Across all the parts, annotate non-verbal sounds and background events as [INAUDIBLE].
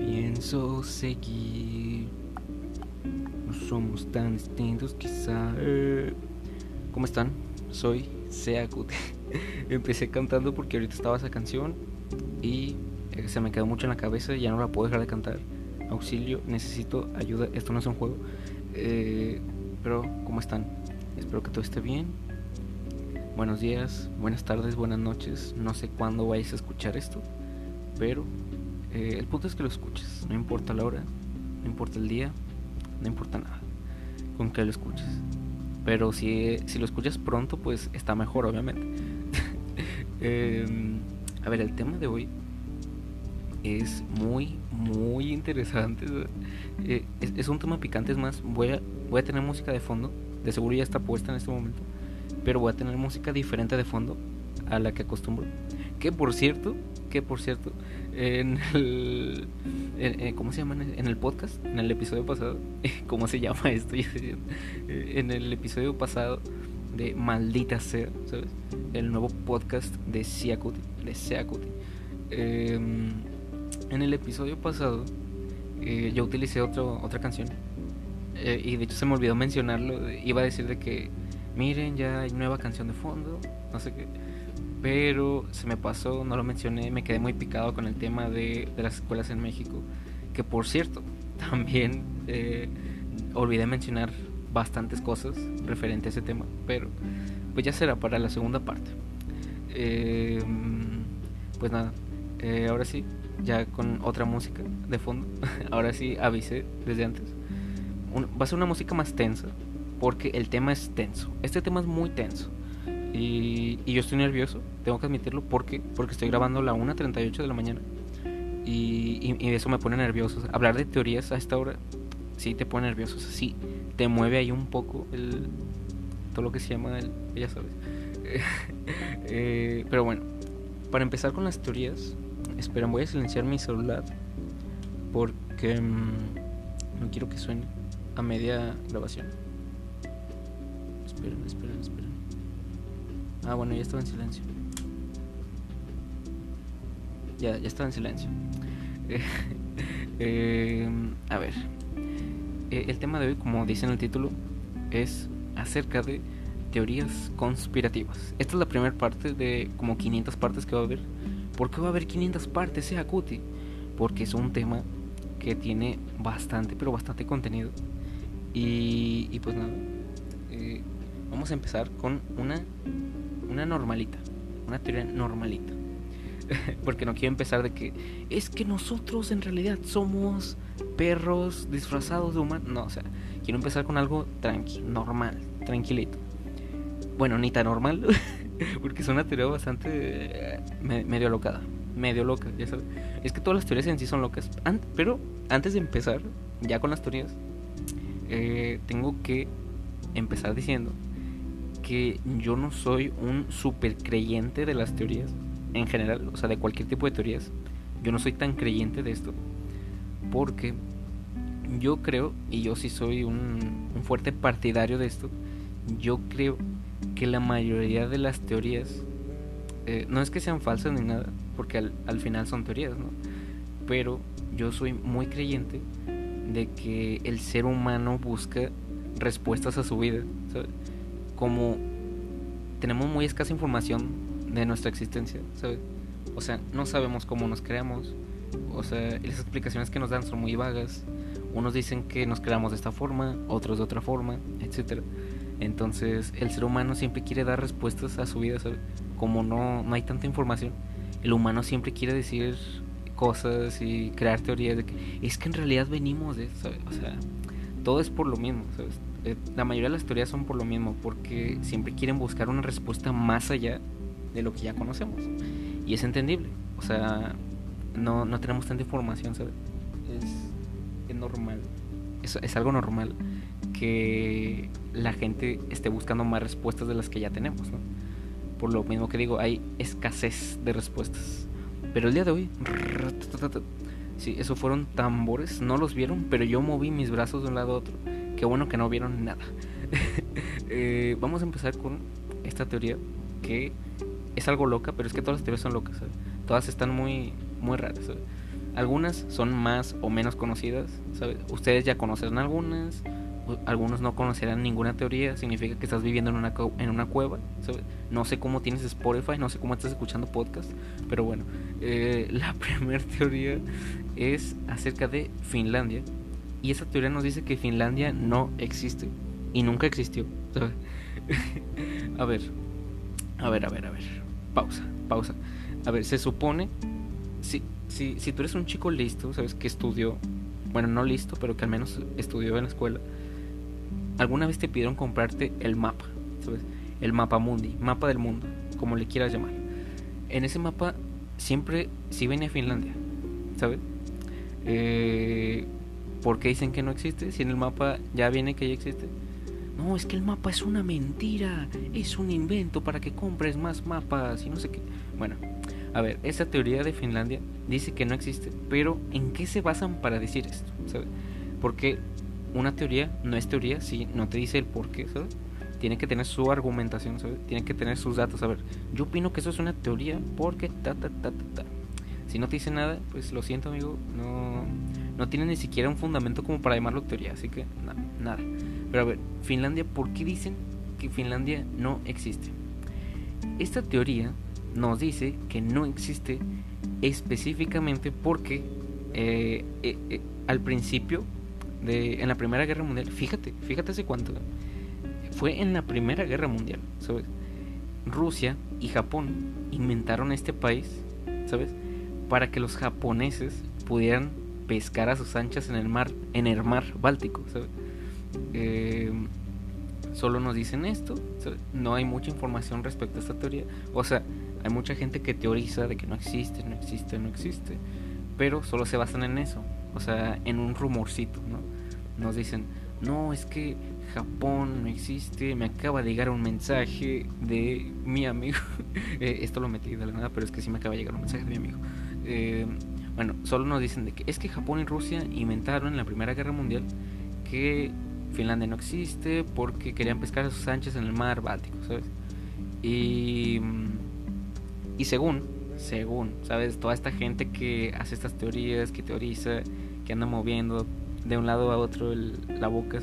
Pienso seguir. No somos tan distintos, quizá. Eh, ¿Cómo están? Soy Seakut. [LAUGHS] Empecé cantando porque ahorita estaba esa canción y eh, se me quedó mucho en la cabeza y ya no la puedo dejar de cantar. Auxilio, necesito ayuda. Esto no es un juego. Eh, pero, ¿cómo están? Espero que todo esté bien. Buenos días, buenas tardes, buenas noches. No sé cuándo vayas a escuchar esto, pero eh, el punto es que lo escuches. No importa la hora, no importa el día, no importa nada. Con que lo escuches. Pero si, si lo escuchas pronto, pues está mejor, obviamente. [LAUGHS] Em, a ver, el tema de hoy es muy, muy interesante. Eh, es, es, un tema picante, es más, voy a, voy a tener música de fondo. De seguro ya está puesta en este momento. Pero voy a tener música diferente de fondo a la que acostumbro. Que por cierto, que por cierto, en el. En, ¿Cómo se llama? En el podcast, en el episodio pasado. [LAUGHS] ¿Cómo se llama esto? [LAUGHS] en el episodio pasado de Maldita Sea, ¿sabes? El nuevo podcast de Siakuti. De Siakuti. Eh, en el episodio pasado, eh, yo utilicé otro, otra canción. Eh, y de hecho se me olvidó mencionarlo. Iba a decir de que, miren, ya hay nueva canción de fondo. No sé qué pero se me pasó, no lo mencioné, me quedé muy picado con el tema de, de las escuelas en México, que por cierto, [LAUGHS] también eh, olvidé mencionar bastantes cosas referente a ese tema, pero pues ya será para la segunda parte. Eh, pues nada, eh, ahora sí, ya con otra música de fondo, [LAUGHS] ahora sí avisé desde antes. Va a ser una música más tensa, porque el tema es tenso, este tema es muy tenso. Y, yo estoy nervioso, tengo que admitirlo, porque porque estoy grabando a la 1.38 de la mañana. Y, y, eso me pone nervioso. hablar de teorías a esta hora sí te pone nervioso. sí, te mueve ahí un poco el, todo lo que se llama el. Ya sabes. [LAUGHS] eh, pero bueno, para empezar con las teorías, esperen, voy a silenciar mi celular porque mmm, no quiero que suene a media grabación. Esperen, esperen, esperen. Ah, bueno, ya estaba en silencio. Ya, ya estaba en silencio. [LAUGHS] eh, a ver. Eh, el tema de hoy, como dice en el título, es acerca de teorías conspirativas. Esta es la primera parte de como 500 partes que va a haber. ¿Por qué va a haber 500 partes, sea Cuti? Porque es un tema que tiene bastante, pero bastante contenido. Y, pues nada, eh, vamos a empezar con una una normalita, una teoría normalita. [LAUGHS] Porque no quiero empezar de que es que nosotros en realidad somos perros disfrazados de humanos. No, o sea, quiero empezar con algo tranqui, normal, tranquilito. Bueno, ni tan normal, [LAUGHS] porque es una teoría bastante eh, medio locada, medio loca, ya sabes. Es que todas las teorías en sí son locas. pero antes de empezar, ya con las teorías, eh, tengo que empezar diciendo que yo no soy un super creyente de las teorías en general, o sea, de cualquier tipo de teorías. Yo no soy tan creyente de esto porque yo creo, y yo sí soy un, fuerte partidario de esto, yo creo que la mayoría de las teorías, eh, no es que sean falsas ni nada, porque al, al final son teorías, ¿no? Pero yo soy muy creyente de que el ser humano busca respuestas a su vida, ¿sabes? como tenemos muy escasa información de nuestra existencia, ¿sabes? O sea, no sabemos cómo nos creamos, o sea, las explicaciones que nos dan son muy vagas. Unos dicen que nos creamos de esta forma, otros de otra forma, etc. Entonces, el ser humano siempre quiere dar respuestas a su vida, ¿sabes? Como no, no hay tanta información, el humano siempre quiere decir cosas y crear teorías de que es que en realidad venimos de ¿sabes? O sea, todo es por lo mismo, ¿sabes? Eh, la mayoría de las teorías son por lo mismo, porque siempre quieren buscar una respuesta más allá de lo que ya conocemos. Y es entendible, o sea, no, no tenemos tanta información, ¿sabes? Es, es normal, es, es algo normal que la gente esté buscando más respuestas de las que ya tenemos. Por lo mismo que digo, hay escasez de respuestas. Pero el día de hoy, sí, eso fueron tambores, no los vieron, pero yo moví mis brazos de un lado a otro Qué bueno que no vieron nada. [LAUGHS] Eh, vamos a empezar con esta teoría que es algo loca, pero es que todas las teorías son locas, Todas están muy, muy raras, Algunas son más o menos conocidas. Ustedes ya conocen algunas, algunos no conocerán ninguna teoría, significa que estás viviendo en una, en una cueva, No sé cómo tienes Spotify, no sé cómo estás escuchando podcast, pero bueno, eh, [LAUGHS] la primera teoría es acerca de Finlandia, y esa teoría nos dice que Finlandia no existe, y nunca existió, [LAUGHS] a ver, a ver, a ver, a ver, pausa, pausa. A ver, se supone, si, si, si tú eres un chico listo, ¿sabes? Que estudió, bueno, no listo, pero que al menos estudió en la escuela, alguna vez te pidieron comprarte el mapa, ¿sabes? El mapa mundi, mapa del mundo, como le quieras llamar. En ese mapa siempre sí viene Finlandia, ¿sabes? Eh, ¿Por qué dicen que no existe? Si en el mapa ya viene que ya existe. No, es que el mapa es una mentira, es un invento para que compres más mapas y no sé qué. Bueno, a ver, esa teoría de Finlandia dice que no existe, pero ¿en qué se basan para decir esto? ¿Sabes? Porque una teoría no es teoría si no te dice el por qué, ¿sabes? Tiene que tener su argumentación, ¿sabes? Tiene que tener sus datos. A ver, yo opino que eso es una teoría porque ta, ta, ta, ta, ta. Si no te dice nada, pues lo siento, amigo, no, no tiene ni siquiera un fundamento como para llamarlo teoría, así que nada. Pero a ver, Finlandia, ¿por qué dicen que Finlandia no existe? Esta teoría nos dice que no existe específicamente porque eh, eh, eh, al principio de, en la Primera Guerra Mundial, fíjate, fíjate hace cuánto, fue en la Primera Guerra Mundial, ¿sabes? Rusia y Japón inventaron este país, ¿sabes? Para que los japoneses pudieran pescar a sus anchas en el mar, en el mar Báltico, ¿sabes? Eh, solo nos dicen esto, no hay mucha información respecto a esta teoría, o sea, hay mucha gente que teoriza de que no existe, no existe, no existe, pero solo se basan en eso, o sea, en un rumorcito, ¿no? Nos dicen, no, es que Japón no existe, me acaba de llegar un mensaje de mi amigo, [LAUGHS] eh, esto lo metí de la nada, pero es que sí me acaba de llegar un mensaje de mi amigo. Eh, bueno, solo nos dicen de que es que Japón y Rusia inventaron en la Primera Guerra Mundial que Finlandia no existe porque querían pescar a sus anchas en el mar Báltico, ¿sabes? Y, y según, según, ¿sabes? Toda esta gente que hace estas teorías, que teoriza, que anda moviendo de un lado a otro la boca,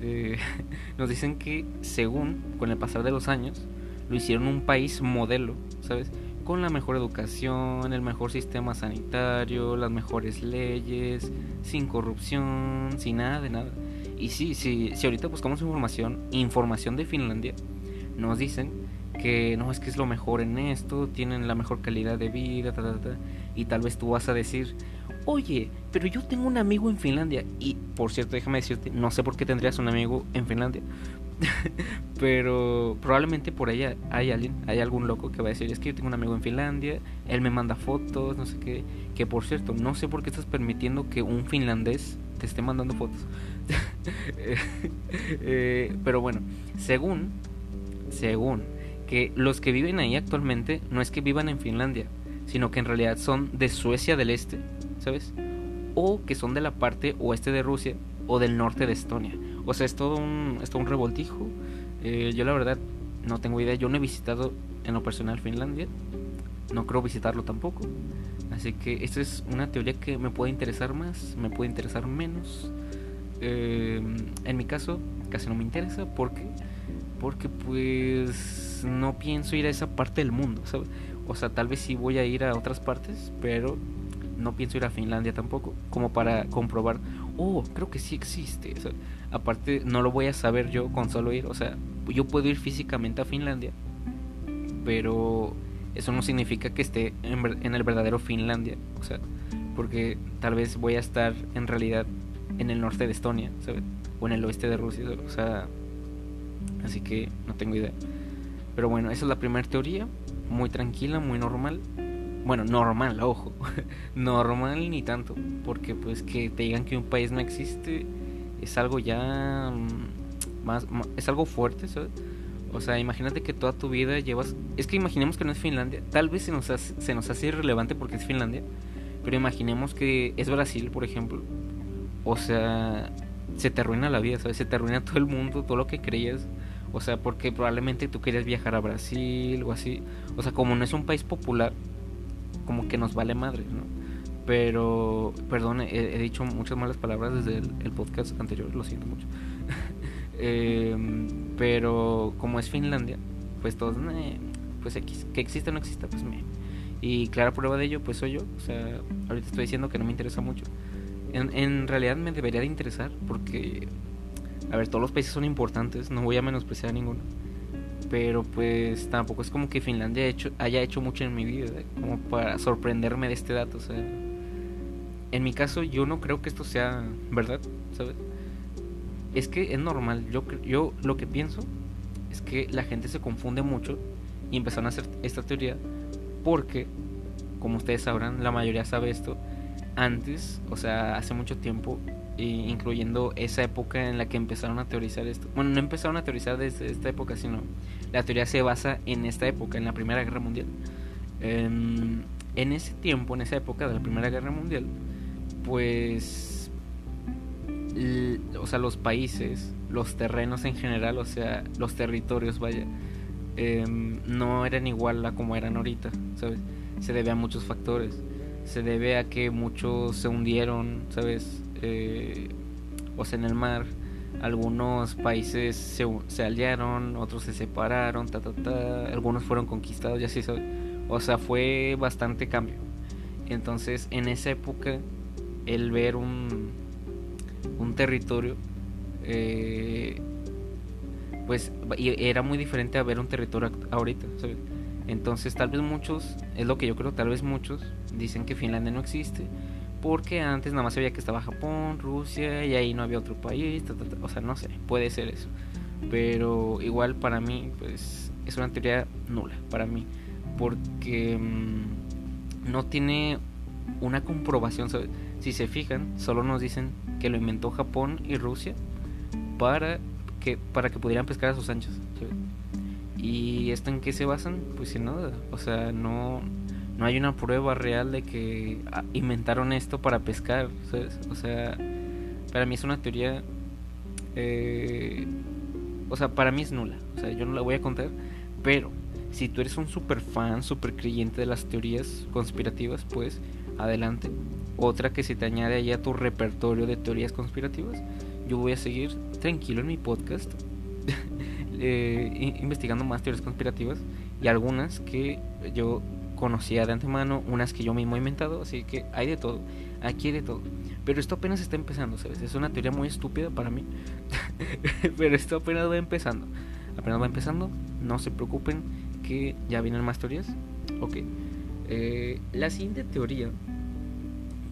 eh, [LAUGHS] nos dicen que según, con el pasar de los años, lo hicieron un país modelo, ¿sabes? Con la mejor educación, el mejor sistema sanitario, las mejores leyes, sin corrupción, sin nada de nada. Y sí, sí, si ahorita buscamos información, información de Finlandia, nos dicen que no es que es lo mejor en esto, tienen la mejor calidad de vida, y tal vez tú vas a decir, oye, pero yo tengo un amigo en Finlandia. Y por cierto, déjame decirte, no sé por qué tendrías un amigo en Finlandia. [LAUGHS] pero probablemente por allá hay alguien, hay algún loco que va a decir, es que yo tengo un amigo en Finlandia, él me manda fotos, no sé qué. Que por cierto, no sé por qué estás permitiendo que un finlandés te esté mandando fotos. [LAUGHS] Eh, pero bueno, según, según, que los que viven ahí actualmente no es que vivan en Finlandia, sino que en realidad son de Suecia del Este O que son de la parte oeste de Rusia o del norte de Estonia. O sea, es todo un, es todo un revoltijo. Eh, yo la verdad no tengo idea. Yo no he visitado en lo personal Finlandia. No creo visitarlo tampoco. Así que esta es una teoría que me puede interesar más, me puede interesar menos. Eh, en mi caso, casi no me interesa porque porque pues no pienso ir a esa parte del mundo. O sea, tal vez sí voy a ir a otras partes, pero no pienso ir a Finlandia tampoco, como para comprobar, oh, creo que sí existe. aparte, no lo voy a saber yo con solo ir, o sea, yo puedo ir físicamente a Finlandia, pero eso no significa que esté en, el verdadero Finlandia, o sea, porque tal vez voy a estar en realidad en el norte de Estonia, ¿sabes? O en el oeste de Rusia, o sea, así que no tengo idea. Pero bueno, esa es la primera teoría, muy tranquila, muy normal. Bueno, normal, ojo. [LAUGHS] normal ni tanto. Porque pues que te digan que un país no existe es algo ya mm, más, es algo fuerte, ¿sabes? O sea, imagínate que toda tu vida llevas... Es que imaginemos que no es Finlandia. Tal vez se nos hace, se nos hace irrelevante porque es Finlandia. Pero imaginemos que es Brasil, por ejemplo. O sea, se te arruina la vida, ¿sabes? Se te arruina todo el mundo, todo lo que creías. O sea, porque probablemente tú quieres viajar a Brasil o así. O sea, como no es un país popular, como que nos vale madre, ¿no? Pero, perdón, he, dicho muchas malas palabras desde el, podcast anterior, lo siento mucho. [LAUGHS] Em, pero como es Finlandia, pues todos, pues X, que exista o no exista, pues me. Y clara prueba de ello, pues soy yo. O sea, ahorita estoy diciendo que no me interesa mucho. En, en realidad me debería de interesar porque, a ver, todos los países son importantes, no voy a menospreciar a ninguno pero pues tampoco es como que Finlandia hecho, haya hecho mucho en mi vida como para sorprenderme de este dato o sea en mi caso yo no creo que esto sea verdad sabes es que es normal yo yo lo que pienso es que la gente se confunde mucho y empezaron a hacer esta teoría porque como ustedes sabrán la mayoría sabe esto antes o sea hace mucho tiempo incluyendo esa época en la que empezaron a teorizar esto. Bueno, no empezaron a teorizar desde esta época, sino la teoría se basa en esta época, en la Primera Guerra Mundial. Em, en ese tiempo, en esa época de la Primera Guerra Mundial, pues, o sea, los países, los terrenos en general, o sea, los territorios, vaya, em, no eran igual a como eran ahorita, ¿sabes? Se debe a muchos factores. Se debe a que muchos se hundieron, ¿sabes? Eh, o sea, en el mar. Algunos países se, se aliaron, otros se separaron, ta, ta, ta, algunos fueron conquistados, ya así O sea, fue bastante cambio. Entonces, en esa época, el ver un, un territorio, eh, pues era muy diferente a ver un territorio ahorita, Entonces, tal vez muchos, es lo que yo creo, tal vez muchos dicen que Finlandia no existe porque antes nada más sabía que estaba Japón, Rusia y ahí no había otro país, o sea, no sé, puede ser eso. Pero igual para mí, pues es una teoría nula para mí, porque mm, no tiene una comprobación. Si se fijan, solo nos dicen que lo inventó Japón y Rusia para que para que pudieran pescar a sus anchos. ¿Y esto en qué se basan? Pues sin nada, o sea, no no hay una prueba real de que ah, inventaron esto para pescar. O sea, para mí es una teoría... Eh, o sea, para mí es nula. O sea, yo no la voy a contar. Pero si tú eres un super fan, super creyente de las teorías conspirativas, pues adelante. Otra que se te añade ahí a tu repertorio de teorías conspirativas. Yo voy a seguir tranquilo en mi podcast. [LAUGHS] eh, investigando más teorías conspirativas. Y algunas que yo conocía de antemano, unas que yo mismo he inventado, así que hay de todo, aquí hay de todo. Pero esto apenas está empezando, ¿sabes? Es una teoría muy estúpida para mí, [LAUGHS] pero esto apenas va empezando. Apenas va empezando, no se preocupen que ya vienen más teorías. Ok, eh, la siguiente teoría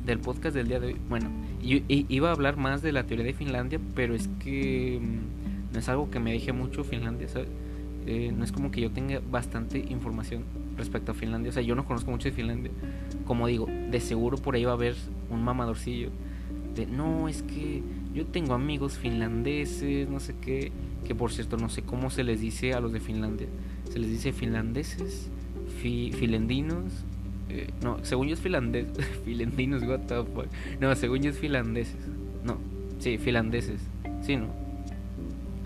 del podcast del día de hoy, bueno, iba a hablar más de la teoría de Finlandia, pero es que mm, no es algo que me deje mucho Finlandia, ¿sabes? Eh, no es como que yo tenga bastante información respecto a Finlandia. O sea, yo no conozco mucho de Finlandia. Como digo, de seguro por ahí va a haber un mamadorcillo. De, no, es que yo tengo amigos finlandeses, no sé qué. Que por cierto, no sé cómo se les dice a los de Finlandia. Se les dice finlandeses, filendinos. Eh, no, según yo es finlandés. [LAUGHS] filendinos, what the fuck. No, según yo es finlandeses. No, sí, finlandeses. Sí, no.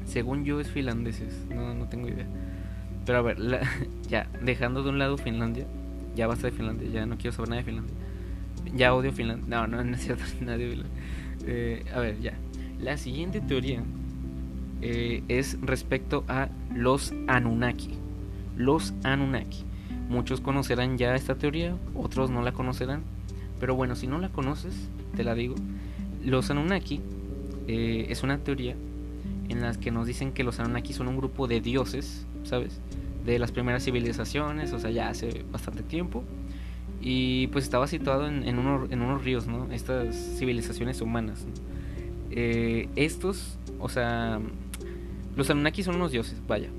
Según yo es finlandeses. No, no tengo idea. Pero a ver, [LAUGHS] ya, dejando de un lado Finlandia, ya basta de Finlandia, ya no quiero saber nada de Finlandia. Ya odio Finlandia. No, no, no es cierto, [LAUGHS] nadie eh, a ver, ya. La siguiente teoría eh, es respecto a los Anunnaki. Los Anunnaki. Muchos conocerán ya esta teoría, otros no la conocerán. Pero bueno, si no la conoces, te la digo. Los Anunnaki eh, es una teoría en la que nos dicen que los Anunnaki son un grupo de dioses, ¿sabes? de las primeras civilizaciones, o sea, ya hace bastante tiempo. Y pues estaba situado en, en, en unos ríos, ¿no? Estas civilizaciones humanas. Eh, estos, o sea, los Anunnaki son unos dioses, vaya.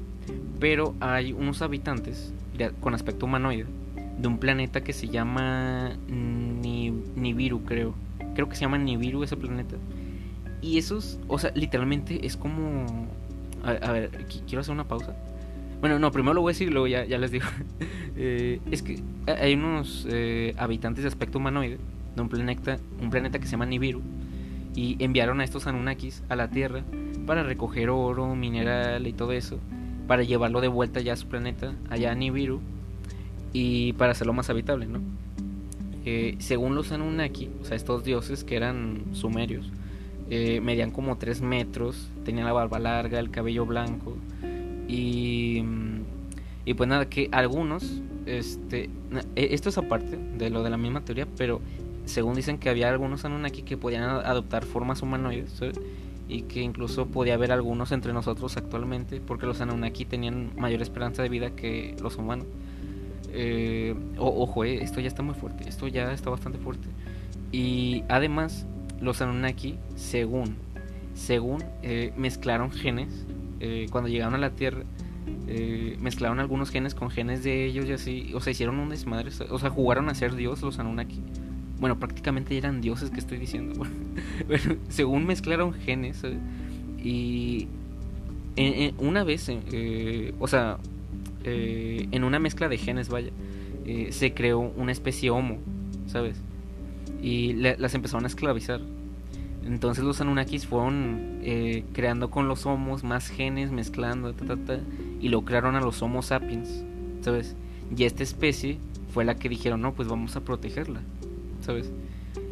Pero hay unos habitantes con aspecto humanoide de un planeta que se llama Nibiru, creo. Creo que se llama Nibiru ese planeta. Y esos, o sea, literalmente es como... a ver, quiero hacer una pausa. Bueno, no, primero lo voy a decir, luego ya, ya les digo. [LAUGHS] Eh, es que hay unos eh, habitantes de aspecto humanoide de un planeta, un planeta que se llama Nibiru. y enviaron a estos Anunnakis a la Tierra para recoger oro, mineral y todo eso, para llevarlo de vuelta ya a su planeta, allá a Nibiru, y para hacerlo más habitable, ¿no? Eh, según los Anunnaki, o sea, estos dioses que eran sumerios, medían como 3 metros, tenían la barba larga, el cabello blanco, y, y pues nada, que algunos, este, e, esto es aparte de lo de la misma teoría, pero según dicen que había algunos Anunnaki que podían adoptar formas humanoides, y que incluso podía haber algunos entre nosotros actualmente, porque los Anunnaki tenían mayor esperanza de vida que los humanos. Eh, ojo, eh, esto ya está muy fuerte, esto ya está bastante fuerte. Y además, los Anunnaki, según, según eh, mezclaron genes, eh, cuando llegaron a la Tierra, mezclaron algunos genes con genes de ellos y así, o sea, hicieron un desmadre, o sea, jugaron a ser Dios los Anunnaki. Bueno, prácticamente eran dioses que estoy diciendo. [LAUGHS] Bueno, según mezclaron genes y una vez, o sea, eh, en una mezcla de genes, vaya, eh, se creó una especie homo, ¿sabes? Y las empezaron a esclavizar. Entonces los Anunnakis fueron eh, creando con los homos más genes, mezclando, y lo crearon a los Homo sapiens, ¿sabes? Y esta especie fue la que dijeron, no, pues vamos a protegerla, ¿sabes?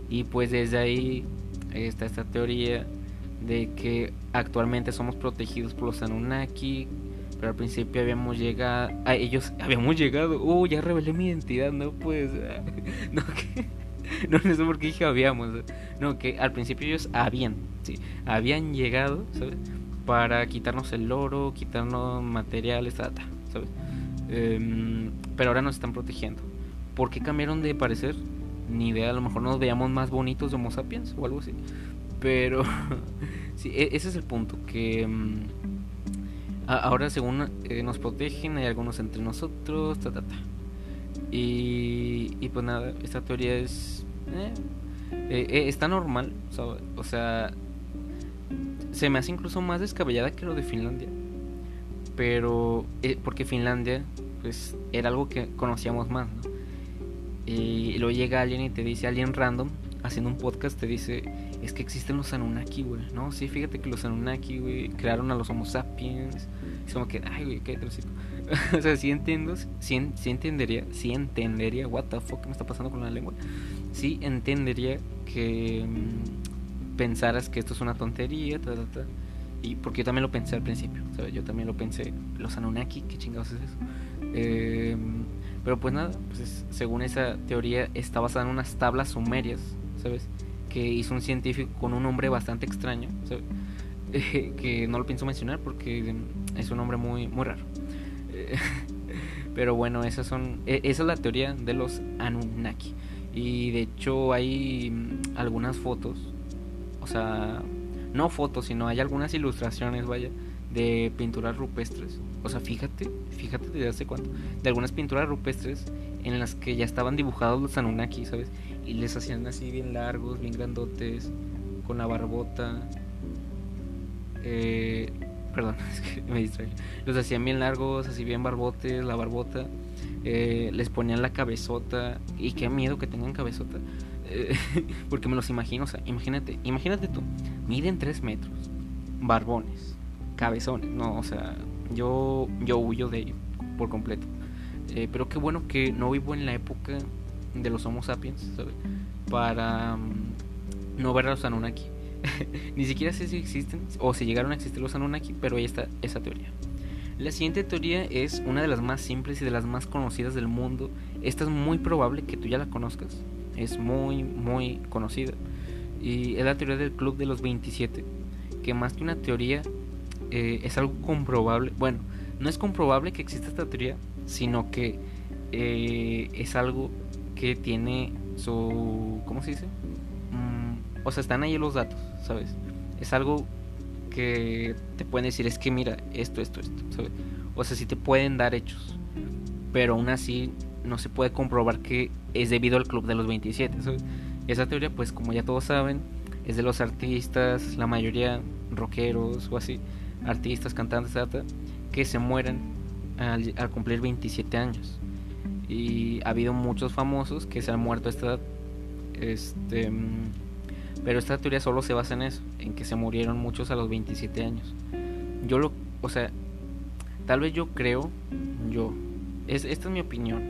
Y pues desde ahí está esta teoría de que actualmente somos protegidos por los Anunnaki, pero al principio habíamos llegado. A ellos habíamos llegado. Uh, ya revelé mi identidad, no pues. [LAUGHS] No, que. [LAUGHS] No, sé por qué dije habíamos. No, que al principio ellos habían. Sí, habían llegado, ¿sabes? Para quitarnos el oro, quitarnos materiales, data, ¿sabes? Em, pero ahora nos están protegiendo. ¿Por qué cambiaron de parecer? Ni idea, a lo mejor nos veíamos más bonitos de Homo sapiens o algo así. Pero. [LAUGHS] sí, e, ese es el punto. Que. Em, ahora según eh, nos protegen, hay algunos entre nosotros, ta, ta, ta. Y, pues nada, esta teoría es... Eh, eh, está normal, o sea, se me hace incluso más descabellada que lo de Finlandia. Pero, porque Finlandia, pues, era algo que conocíamos más, ¿no? Y luego llega alguien y te dice, alguien random, haciendo un podcast, te dice, es que existen los Anunnaki, güey, ¿no? Sí, fíjate que los Anunnaki, güey, crearon a los Homo sapiens. Es como que, ay, güey, qué trocito. [LAUGHS] o sea, sí entiendo, sí, entendería, sí entendería, what the fuck, ¿qué me está pasando con la lengua? Sí entendería que mm, pensaras que esto es una tontería, ta, ta, ta. Y porque yo también lo pensé al principio, ¿sabes? Yo también lo pensé, los Anunnaki, ¿qué chingados es eso? Eh, pero pues nada, pues según esa teoría está basada en unas tablas sumerias, ¿sabes? que hizo un científico con un nombre bastante extraño, [LAUGHS] que no lo pienso mencionar porque es un nombre muy, muy raro. [LAUGHS] Pero bueno, esas son, e, esa es la teoría de los Anunnaki. Y de hecho hay mm, algunas fotos, o sea, no fotos, sino hay algunas ilustraciones, vaya, de pinturas rupestres. O sea, fíjate, fíjate desde hace cuánto, de algunas pinturas rupestres en las que ya estaban dibujados los Anunnaki, ¿sabes? y les hacían así bien largos, bien grandotes, con la barbota. Eh, perdón, [LAUGHS] es que me distraí. Los hacían bien largos, así bien barbotes, la barbota. Eh, les ponían la cabezota. Y qué miedo que tengan cabezota. Eh, [LAUGHS] porque me los imagino, o sea, imagínate, imagínate tú, miden 3 metros, barbones, cabezones, no, o sea, yo, yo huyo de ello por completo. pero qué bueno que no vivo en la época de los Homo sapiens, ¿sabes? Para mm, no ver a los Anunnaki. [LAUGHS] Ni siquiera sé si existen o si llegaron a existir los Anunnaki, pero ahí está esa teoría. La siguiente teoría es una de las más simples y de las más conocidas del mundo. Esta es muy probable que tú ya la conozcas. Es muy, muy conocida. Y es la teoría del Club de los 27. Que más que una teoría eh, es algo comprobable. Bueno, no es comprobable que exista esta teoría, sino que eh, es algo que tiene su... ¿Cómo se dice? Mm, o sea, están ahí los datos, ¿sabes? Es algo que te pueden decir, es que mira, esto, esto, esto, ¿sabes? O sea, sí te pueden dar hechos, pero aún así no se puede comprobar que es debido al club de los 27, ¿sabes? Esa teoría, pues como ya todos saben, es de los artistas, la mayoría rockeros o así, artistas, cantantes, que se mueren al, al cumplir 27 años y ha habido muchos famosos que se han muerto a esta edad. Este, Pero esta teoría solo se basa en eso, en que se murieron muchos a los 27 años. Yo lo, o sea, tal vez yo creo, yo, es, esta es mi opinión.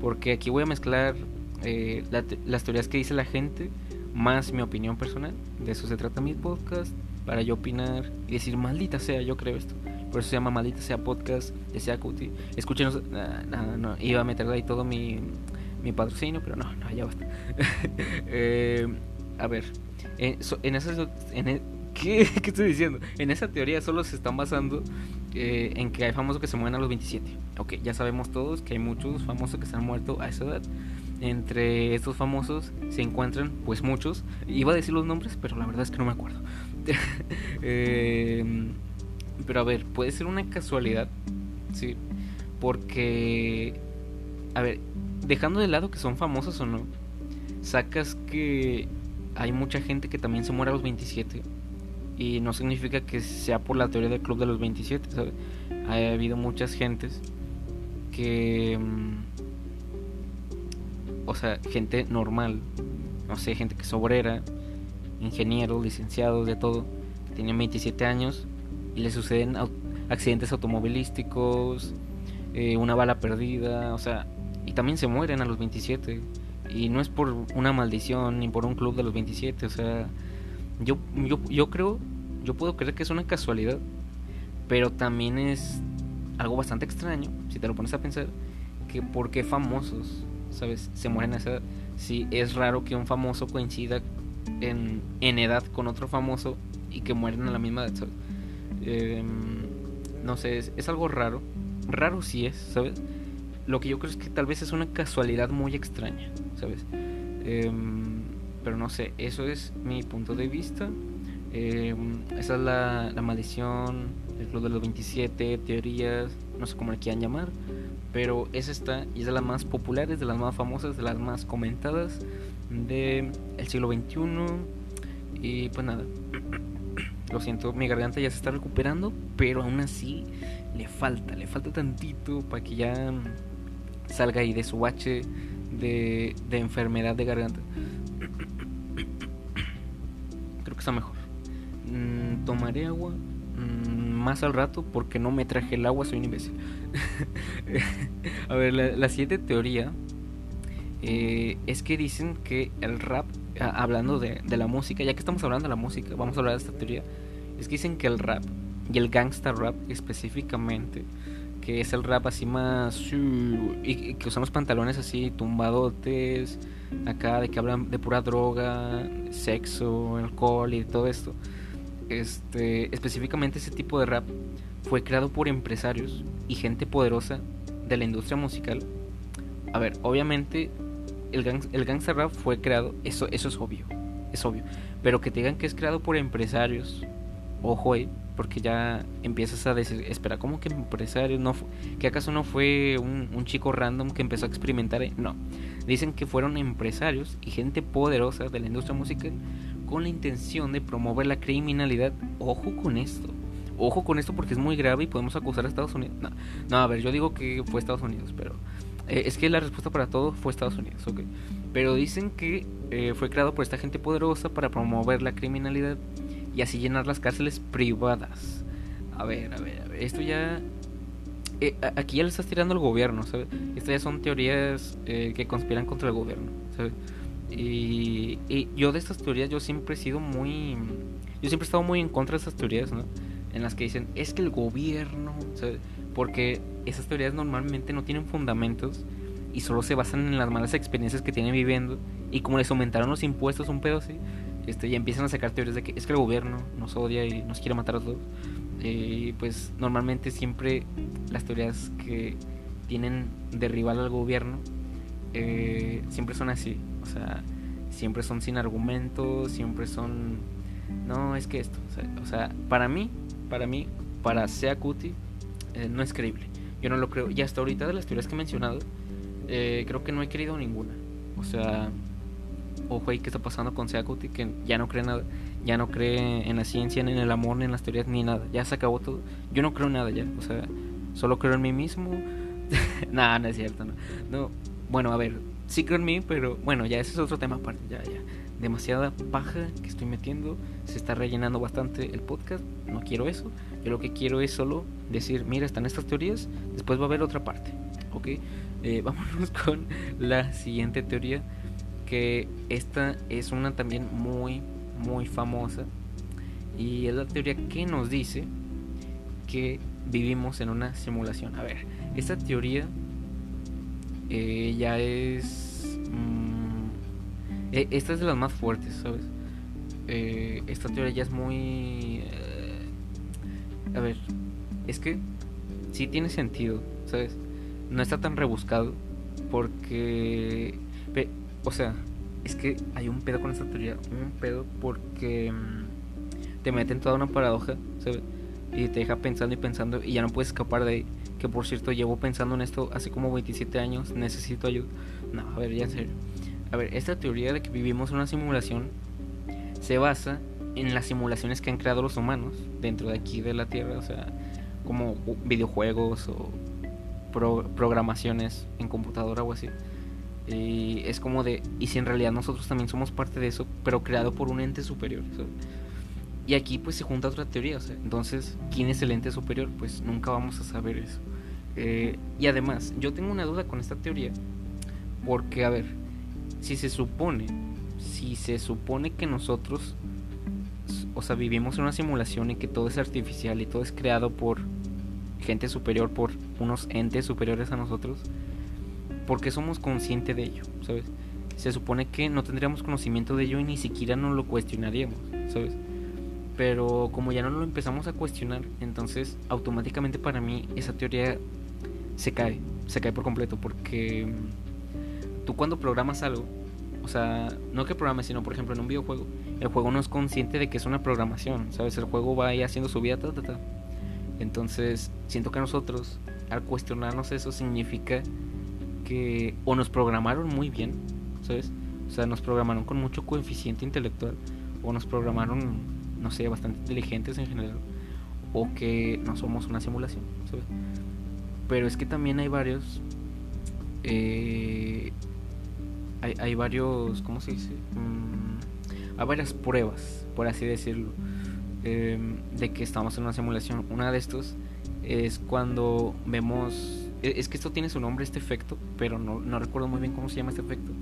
Porque aquí voy a mezclar eh, las teorías que dice la gente más mi opinión personal. De eso se trata mi podcast, para yo opinar y decir, maldita sea, yo creo esto. Por eso se llama Maldita sea podcast de Sea Cuti. Escúchenos, no, no, iba a meter ahí todo mi, mi patrocinio, pero no, no, ya basta. [LAUGHS] eh, a ver, eh, en esas... En e, ¿qué, [LAUGHS] ¿Qué estoy diciendo? En esa teoría solo se están basando eh, en que hay famosos que se mueren a los 27. Ok, ya sabemos todos que hay muchos famosos que se han muerto a esa edad. Entre estos famosos se encuentran, pues muchos. Iba a decir los nombres, pero la verdad es que no me acuerdo. [LAUGHS] eh, pero a ver, puede ser una casualidad, sí. Porque, a ver, dejando de lado que son famosos o no, sacas que hay mucha gente que también se muere a los 27 y no significa que sea por la teoría del club de los 27, ¿sabes? Ha habido muchas gentes que... Mm, o sea, gente normal, no sé, gente que es obrera, ingenieros, licenciados, de todo, que tienen 27 años y le suceden accidentes automovilísticos, eh, una bala perdida, o sea, y también se mueren a los 27. Y no es por una maldición ni por un club de los 27, o sea, yo, yo, yo creo, yo puedo creer que es una casualidad, pero también es algo bastante extraño, si te lo pones a pensar, que por qué famosos, ¿sabes? Se mueren a esa edad. Si es raro que un famoso coincida en, en edad con otro famoso y que mueren a la misma edad, ¿sabes? Em, no sé, es, es, algo raro. Raro sí es, ¿sabes? Lo que yo creo es que tal vez es una casualidad muy extraña, ¿sabes? Em, pero no sé, eso es mi punto de vista. Em, esa es la, la maldición, el club de los 27, teorías, no sé cómo le quieran llamar. Pero esa está y es de las más populares, de las más famosas, de las más comentadas del el siglo XXI. Y pues nada. [CLEARS THROAT] Lo siento, mi garganta ya se está recuperando, pero aún así le falta, le falta tantito para que ya salga ahí de su bache de, de enfermedad de garganta. Creo que está mejor. Mm, tomaré agua mm, más al rato porque no me traje el agua, soy un imbécil. [LAUGHS] A ver, la, siguiente teoría eh, es que dicen que el rap, hablando de, de, la música, ya que estamos hablando de la música, vamos a hablar de esta teoría, es que dicen que el rap y el gangsta rap específicamente que es el rap así más y que usamos pantalones así tumbadotes acá de que hablan de pura droga sexo alcohol y todo esto. Este específicamente ese tipo de rap fue creado por empresarios y gente poderosa de la industria musical. A ver obviamente el, gang, el gangsta rap fue creado eso eso es obvio es obvio. Pero que te digan que es creado por empresarios ojo ahí porque ya empiezas a decir, espera, ¿cómo que empresario? No ¿Que acaso no fue un, chico random que empezó a experimentar? No, dicen que fueron empresarios y gente poderosa de la industria musical con la intención de promover la criminalidad. Ojo con esto, ojo con esto porque es muy grave y podemos acusar a Estados Unidos. No, no a ver, yo digo que fue Estados Unidos, pero eh, es que la respuesta para todo fue Estados Unidos, ok. Pero dicen que eh, fue creado por esta gente poderosa para promover la criminalidad y así llenar las cárceles privadas. A ver, a ver, a ver, esto ya... Eh, aquí ya le estás tirando al gobierno, ¿sabes? Estas ya son teorías eh, que conspiran contra el gobierno, ¿sabes? Y, y, yo de estas teorías yo siempre he sido muy... Yo siempre he estado muy en contra de esas teorías, ¿no? En las que dicen, es que el gobierno, ¿sabes? Porque esas teorías normalmente no tienen fundamentos y solo se basan en las malas experiencias que tienen viviendo y como les aumentaron los impuestos un pedo así, este, ya empiezan a sacar teorías de que es que el gobierno nos odia y nos quiere matar a todos. Eh, pues normalmente siempre las teorías que tienen de rival al gobierno eh, siempre son así. O sea, siempre son sin argumentos, siempre son... No, es que esto. O sea, para mí, para mí, para Sea Cuti, eh, no es creíble. Yo no lo creo. Y hasta ahorita de las teorías que he mencionado, creo que no he querido ninguna. O sea, ojo ahí que está pasando con Seacuti, que ya no cree nada, ya no cree en la ciencia, ni en el amor, ni en las teorías, ni nada, ya se acabó todo. Yo no creo en nada ya, o sea, solo creo en mí mismo. [LAUGHS] nada, no es cierto, no. no. Bueno, a ver, sí creo en mí, pero bueno, ya ese es otro tema aparte, ya, ya. demasiada paja que estoy metiendo, se está rellenando bastante el podcast, no quiero eso, yo lo que quiero es solo decir, mira, están estas teorías, después va a haber otra parte, ¿ok? Eh, [LAUGHS] vámonos con la siguiente teoría, que esta es una también muy, muy famosa, y es la teoría que nos dice que vivimos en una simulación. A ver, esta teoría eh, ya es... Mm, e, esta es de las más fuertes, ¿sabes? Eh, esta teoría ya es muy... Eh, a ver, es que sí tiene sentido, ¿sabes? No está tan rebuscado porque... o sea, es que hay un pedo con esta teoría, un pedo porque mm, te mete en toda una paradoja, ¿sabes? Y te deja pensando y pensando y ya no puedes escapar de que por cierto llevo pensando en esto hace como 27 años, necesito ayuda. No, a ver, ya en serio. A ver, esta teoría de que vivimos una simulación se basa en las simulaciones que han creado los humanos dentro de aquí de la Tierra, o sea, como videojuegos o programaciones en computadora o así. Y es como de, y si en realidad nosotros también somos parte de eso, pero creado por un ente superior. Y aquí pues se junta otra teoría, entonces, ¿quién es el ente superior? Pues nunca vamos a saber eso. Eh, y además, yo tengo una duda con esta teoría, porque a ver, si se supone, si se supone que nosotros, o sea, vivimos en una simulación y que todo es artificial y todo es creado por gente superior, por unos entes superiores a nosotros, ¿por qué somos conscientes de ello? ¿Sabes? Se supone que no tendríamos conocimiento de ello y ni siquiera nos lo cuestionaríamos, ¿sabes? Pero como ya no lo empezamos a cuestionar, entonces automáticamente para mí esa teoría se cae, se cae por completo, porque mm, tú cuando programas algo, o sea, no que programes, sino por ejemplo en un videojuego, el juego no es consciente de que es una programación, ¿sabes? El juego va ahí haciendo su vida, ta, ta, ta. Entonces, siento que nosotros, al cuestionarnos eso, significa que o nos programaron muy bien, ¿sabes? O sea, nos programaron con mucho coeficiente intelectual, o nos programaron, no sé, bastante inteligentes en general, o que no somos una simulación, ¿sabes? Pero es que también hay varios. Eh, hay, hay, varios. ¿Cómo se dice? Mm, hay varias pruebas, por así decirlo, em, de que estamos en una simulación. Una de estos es cuando vemos. E, es que esto tiene su nombre, este efecto, pero no, no recuerdo muy bien cómo se llama este efecto.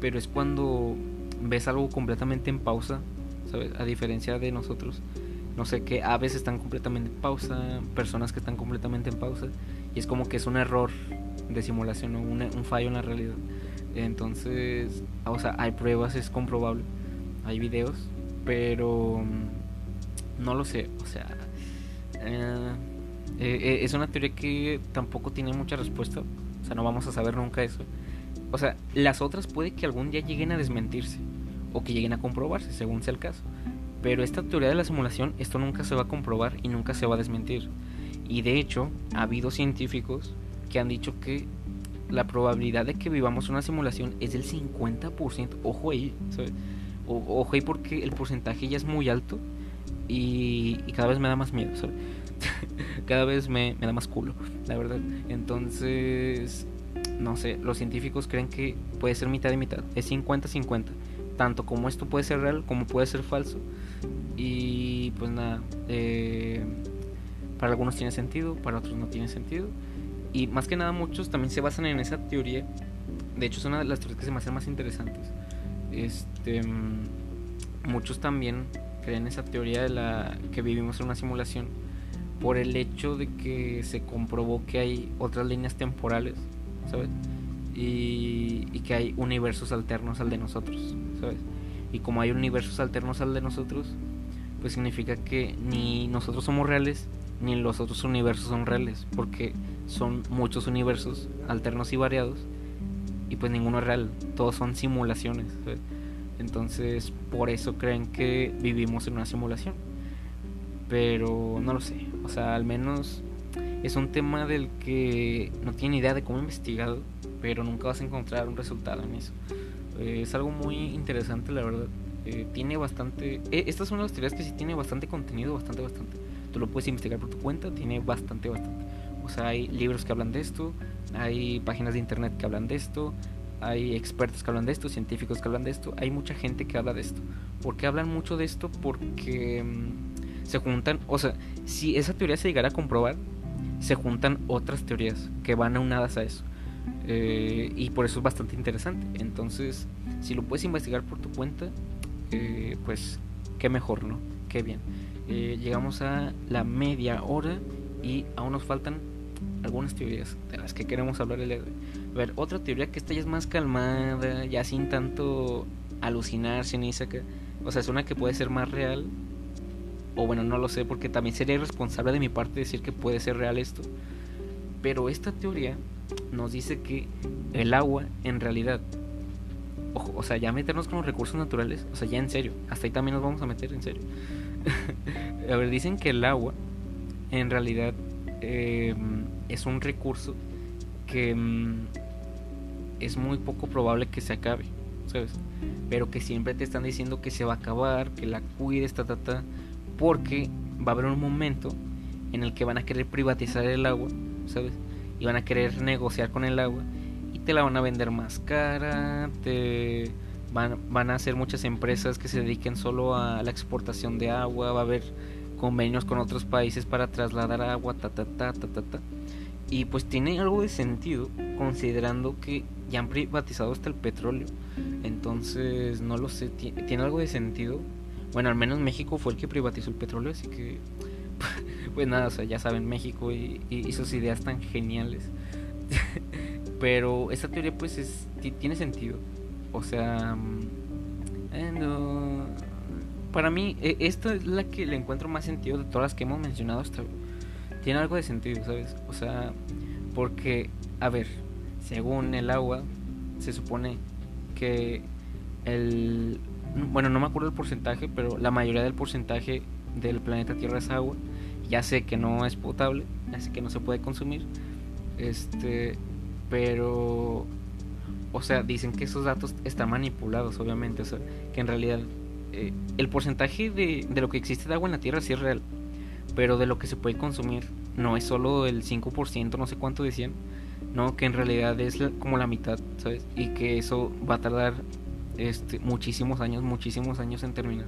Pero es cuando ves algo completamente en pausa, ¿sabes? A diferencia de nosotros. No sé, que aves están completamente en pausa, personas que están completamente en pausa y es como que es un error de simulación o un, fallo en la realidad. Entonces, o sea, hay pruebas, es comprobable, hay videos, pero mm, no lo sé, o sea, eh, eh, es una teoría que tampoco tiene mucha respuesta, o sea, no vamos a saber nunca eso. O sea, las otras puede que algún día lleguen a desmentirse o que lleguen a comprobarse, según sea el caso. Pero esta teoría de la simulación, esto nunca se va a comprobar y nunca se va a desmentir. Y de hecho, ha habido científicos que han dicho que la probabilidad de que vivamos una simulación es del 50%. Ojo ahí, ojo ahí porque el porcentaje ya es muy alto y, cada vez me da más miedo, [LAUGHS] cada vez me, da más culo, la verdad. Entonces, no sé, los científicos creen que puede ser mitad y mitad, es 50-50. Tanto como esto puede ser real como puede ser falso. Y pues nada, eh, para algunos tiene sentido, para otros no tiene sentido. Y más que nada muchos también se basan en esa teoría. De hecho es una de las teorías que se me hacen más interesantes. Este, mm, muchos también creen esa teoría de la que vivimos en una simulación por el hecho de que se comprobó que hay otras líneas temporales, ¿sabes? Y, que hay universos alternos al de nosotros, ¿sabes? Y como hay universos alternos al de nosotros, pues significa que ni nosotros somos reales ni los otros universos son reales, porque son muchos universos alternos y variados, y pues ninguno es real, todos son simulaciones. Entonces, por eso creen que vivimos en una simulación. Pero no lo sé, o sea, al menos es un tema del que no tiene idea de cómo he investigado, pero nunca vas a encontrar un resultado en eso. Eh, es algo muy interesante, la verdad. Eh, tiene bastante. Eh, estas son las teorías que sí tiene bastante contenido, bastante, bastante tú lo puedes investigar por tu cuenta, tiene bastante, bastante. O sea, hay libros que hablan de esto, hay páginas de internet que hablan de esto, hay expertos que hablan de esto, científicos que hablan de esto, hay mucha gente que habla de esto. ¿Por qué hablan mucho de esto? Porque mm, se juntan, o sea, si esa teoría se llegara a comprobar, se juntan otras teorías que van aunadas a eso. Eh, y por eso es bastante interesante. Entonces, si lo puedes investigar por tu cuenta, eh, pues qué mejor, ¿no? Qué bien. Eh, llegamos a la media hora y aún nos faltan algunas teorías de las que queremos hablar el. A ver, otra teoría que esta ya es más calmada, ya sin tanto alucinar, sin que, o sea, es una que puede ser más real. O bueno, no lo sé, porque también sería irresponsable de mi parte decir que puede ser real esto. Pero esta teoría nos dice que el agua en realidad o sea, ya meternos con los recursos naturales, o sea, ya en serio, hasta ahí también nos vamos a meter en serio. [LAUGHS] a ver, dicen que el agua en realidad em, es un recurso que em, es muy poco probable que se acabe, ¿sabes? Pero que siempre te están diciendo que se va a acabar, que la cuides, ta, ta, ta, porque va a haber un momento en el que van a querer privatizar el agua, ¿sabes? Y van a querer negociar con el agua te la van a vender más cara, te van, van a hacer muchas empresas que se dediquen solo a la exportación de agua, va a haber convenios con otros países para trasladar agua, ta ta ta ta ta ta. Y pues tiene algo de sentido considerando que ya han privatizado hasta el petróleo. Entonces, no lo sé, tiene algo de sentido. Bueno, al menos México fue el que privatizó el petróleo, así que [LAUGHS] pues nada, o sea, ya saben, México y, y sus ideas tan geniales. [LAUGHS] Pero esta teoría pues es, tiene sentido. O sea, mm, eh, para mí e, esta es la que le encuentro más sentido de todas las que hemos mencionado hasta Tiene algo de sentido, ¿sabes? O sea, porque, a ver, según el agua, se supone que el... Bueno, no me acuerdo el porcentaje, pero la mayoría del porcentaje del planeta Tierra es agua. Ya sé que no es potable, así que no se puede consumir. Este, pero, o sea, dicen que esos datos están manipulados, obviamente. O sea, que en realidad eh, el porcentaje de, de lo que existe de agua en la Tierra sí es real. Pero de lo que se puede consumir no es solo el 5%, no sé cuánto decían. No, que en realidad es como la mitad, ¿sabes? Y que eso va a tardar este, muchísimos años, muchísimos años en terminar.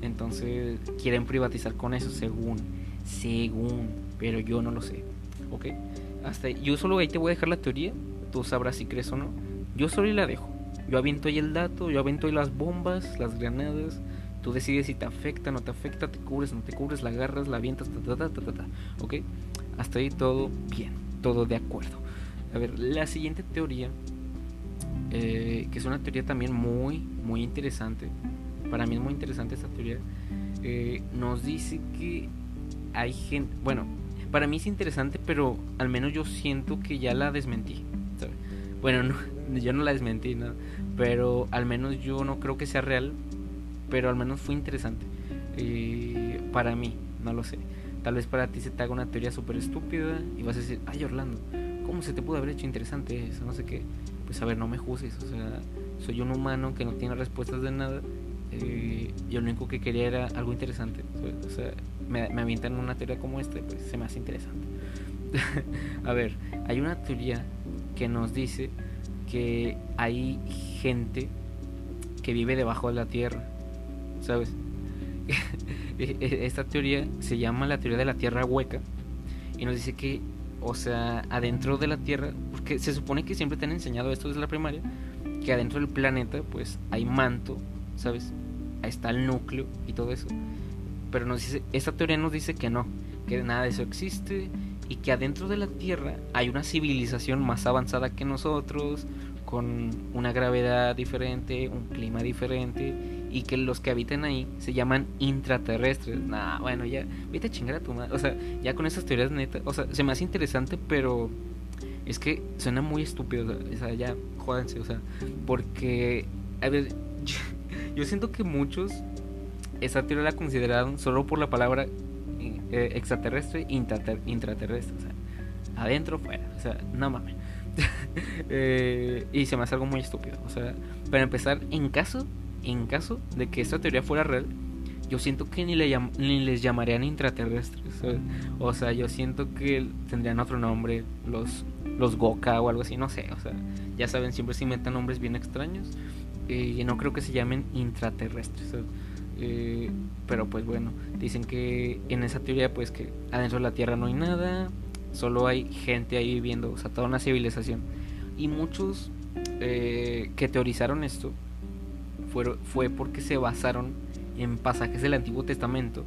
Entonces quieren privatizar con eso, según, según, pero yo no lo sé, ¿ok? hasta yo solo ahí te voy a dejar la teoría, tú sabrás si crees o no. Yo solo ahí la dejo. Yo aviento ahí el dato, yo aviento ahí las bombas, las granadas. Tú decides si te afecta, no te afecta, te cubres, no te cubres, la agarras, la avientas, ta ta ta ta ta, ¿ok? Hasta ahí todo bien, todo de acuerdo. A ver, la siguiente teoría, eh, que es una teoría también muy, muy interesante. Para mí es muy interesante esta teoría. Eh, nos dice que hay gente, bueno, para mí es interesante, pero al menos yo siento que ya la desmentí. Bueno, [LAUGHS] yo no la desmentí, ¿no? pero al menos yo no creo que sea real, pero al menos fue interesante. Eh, para mí, no lo sé. Tal vez para ti se te haga una teoría súper estúpida y vas a decir, ay Orlando, ¿cómo se te pudo haber hecho interesante eso? No sé qué. Pues a ver, no me juzgues, o sea, soy un humano que no tiene respuestas de nada. Eh, yo lo único que quería era algo interesante. O sea, me, me avientan una teoría como esta, pues se me hace interesante. [LAUGHS] a ver, hay una teoría que nos dice que hay gente que vive debajo de la tierra, ¿sabes? [LAUGHS] E, e, esta teoría se llama la teoría de la tierra hueca y nos dice que, o sea, adentro de la tierra, porque se supone que siempre te han enseñado esto desde la primaria, que adentro del planeta pues hay manto, ¿sabes? Está el núcleo y todo eso pero nos dice, esta teoría nos dice que no, que nada de eso existe y que adentro de la Tierra hay una civilización más avanzada que nosotros, con una gravedad diferente, un clima diferente y que los que habitan ahí se llaman intraterrestres. Nah, bueno, ya, vete a chingar a tu madre. O sea, ya con esas teorías neta, o sea, se me hace interesante, pero es que suena muy estúpido. O sea, ya, jódanse, o sea, porque, a ver, [LAUGHS] yo siento que muchos esa teoría la consideraron solo por la palabra eh, extraterrestre intraterrestre. O sea, adentro, fuera. O sea, no mames. [LAUGHS] Eh, y se me hace algo muy estúpido. O sea, para empezar, en caso, en caso de que esta teoría fuera real, yo siento que ni, le ni les llamarían intraterrestres. O sea, yo siento que tendrían otro nombre, los, los Goka o algo así, no sé. O sea, ya saben, siempre se inventan nombres bien extraños. Eh, y no creo que se llamen intraterrestres. Eh, pero pues bueno, dicen que en esa teoría, pues que adentro de la Tierra no hay nada, solo hay gente ahí viviendo, o sea, toda una civilización. Y muchos eh, que teorizaron esto fue, fue porque se basaron en pasajes del Antiguo Testamento.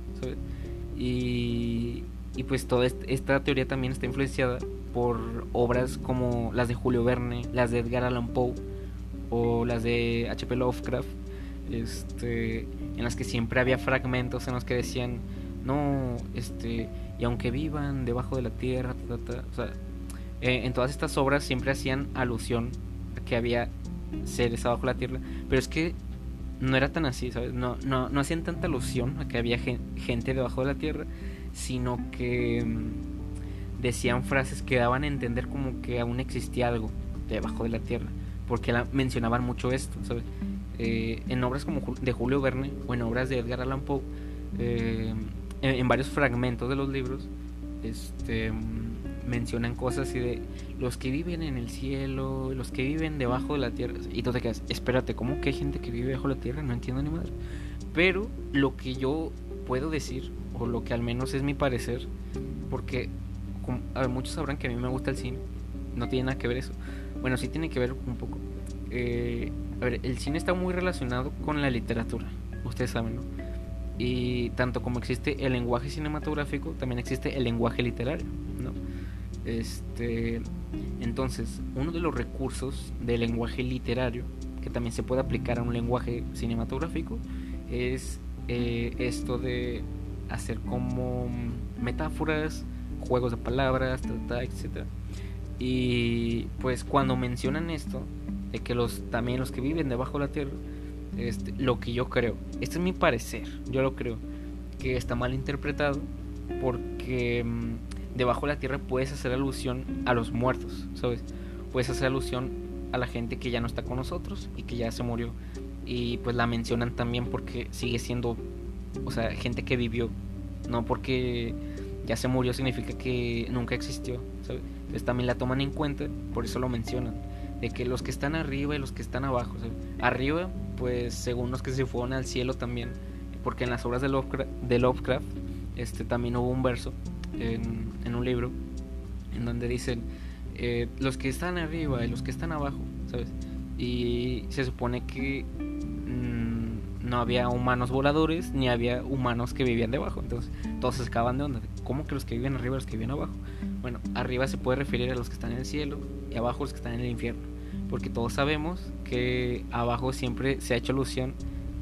Y, y pues toda esta teoría también está influenciada por obras como las de Julio Verne, las de Edgar Allan Poe o las de H.P. Lovecraft, este, en las que siempre había fragmentos en los que decían, no, este, y aunque vivan debajo de la tierra, sea, eh, en todas estas obras siempre hacían alusión a que había seres abajo de la tierra, pero es que no era tan así, ¿sabes? No, no, no hacían tanta alusión a que había gente debajo de la tierra, sino que mm, decían frases que daban a entender como que aún existía algo debajo de la tierra, porque mencionaban mucho esto, ¿sabes? Eh, en obras como de Julio Verne o en obras de Edgar Allan Poe, eh, en, varios fragmentos de los libros, este, mm, mencionan cosas así de los que viven en el cielo, los que viven debajo de la tierra. Y tú te quedas, espérate, ¿cómo que hay gente que vive debajo de la tierra? No entiendo ni madre. Pero lo que yo puedo decir, o lo que al menos es mi parecer, porque muchos sabrán que a mí me gusta el cine, no tiene nada que ver eso. Bueno, sí tiene que ver un poco. Eh, a ver, el cine está muy relacionado con la literatura, ustedes saben, ¿no? Y tanto como existe el lenguaje cinematográfico, también existe el lenguaje literario. Este, entonces, uno de los recursos del lenguaje literario, que también se puede aplicar a un lenguaje cinematográfico, es eh, esto de hacer como metáforas, juegos de palabras, etc. Y pues cuando mencionan esto, de que los también los que viven debajo de la tierra, este, lo que yo creo, este es mi parecer, yo lo creo, que está mal interpretado porque mm, debajo de la tierra puedes hacer alusión a los muertos, ¿sabes? Puedes hacer alusión a la gente que ya no está con nosotros y que ya se murió. Y pues la mencionan también porque sigue siendo, o sea, gente que vivió, no porque ya se murió significa que nunca existió, ¿sabes? Entonces también la toman en cuenta, por eso lo mencionan, de que los que están arriba y los que están abajo, ¿sabes? Arriba pues según los que se fueron al cielo también, porque en las obras de Lovecraft, de Lovecraft este, también hubo un verso en, un libro en donde dicen eh, los que están arriba y los que están abajo, ¿sabes? Y se supone que mm, no había humanos voladores ni había humanos que vivían debajo, entonces todos se acaban de onda. ¿Cómo que los que viven arriba y los que viven abajo? Bueno, arriba se puede referir a los que están en el cielo y abajo los que están en el infierno porque todos sabemos que abajo siempre se ha hecho alusión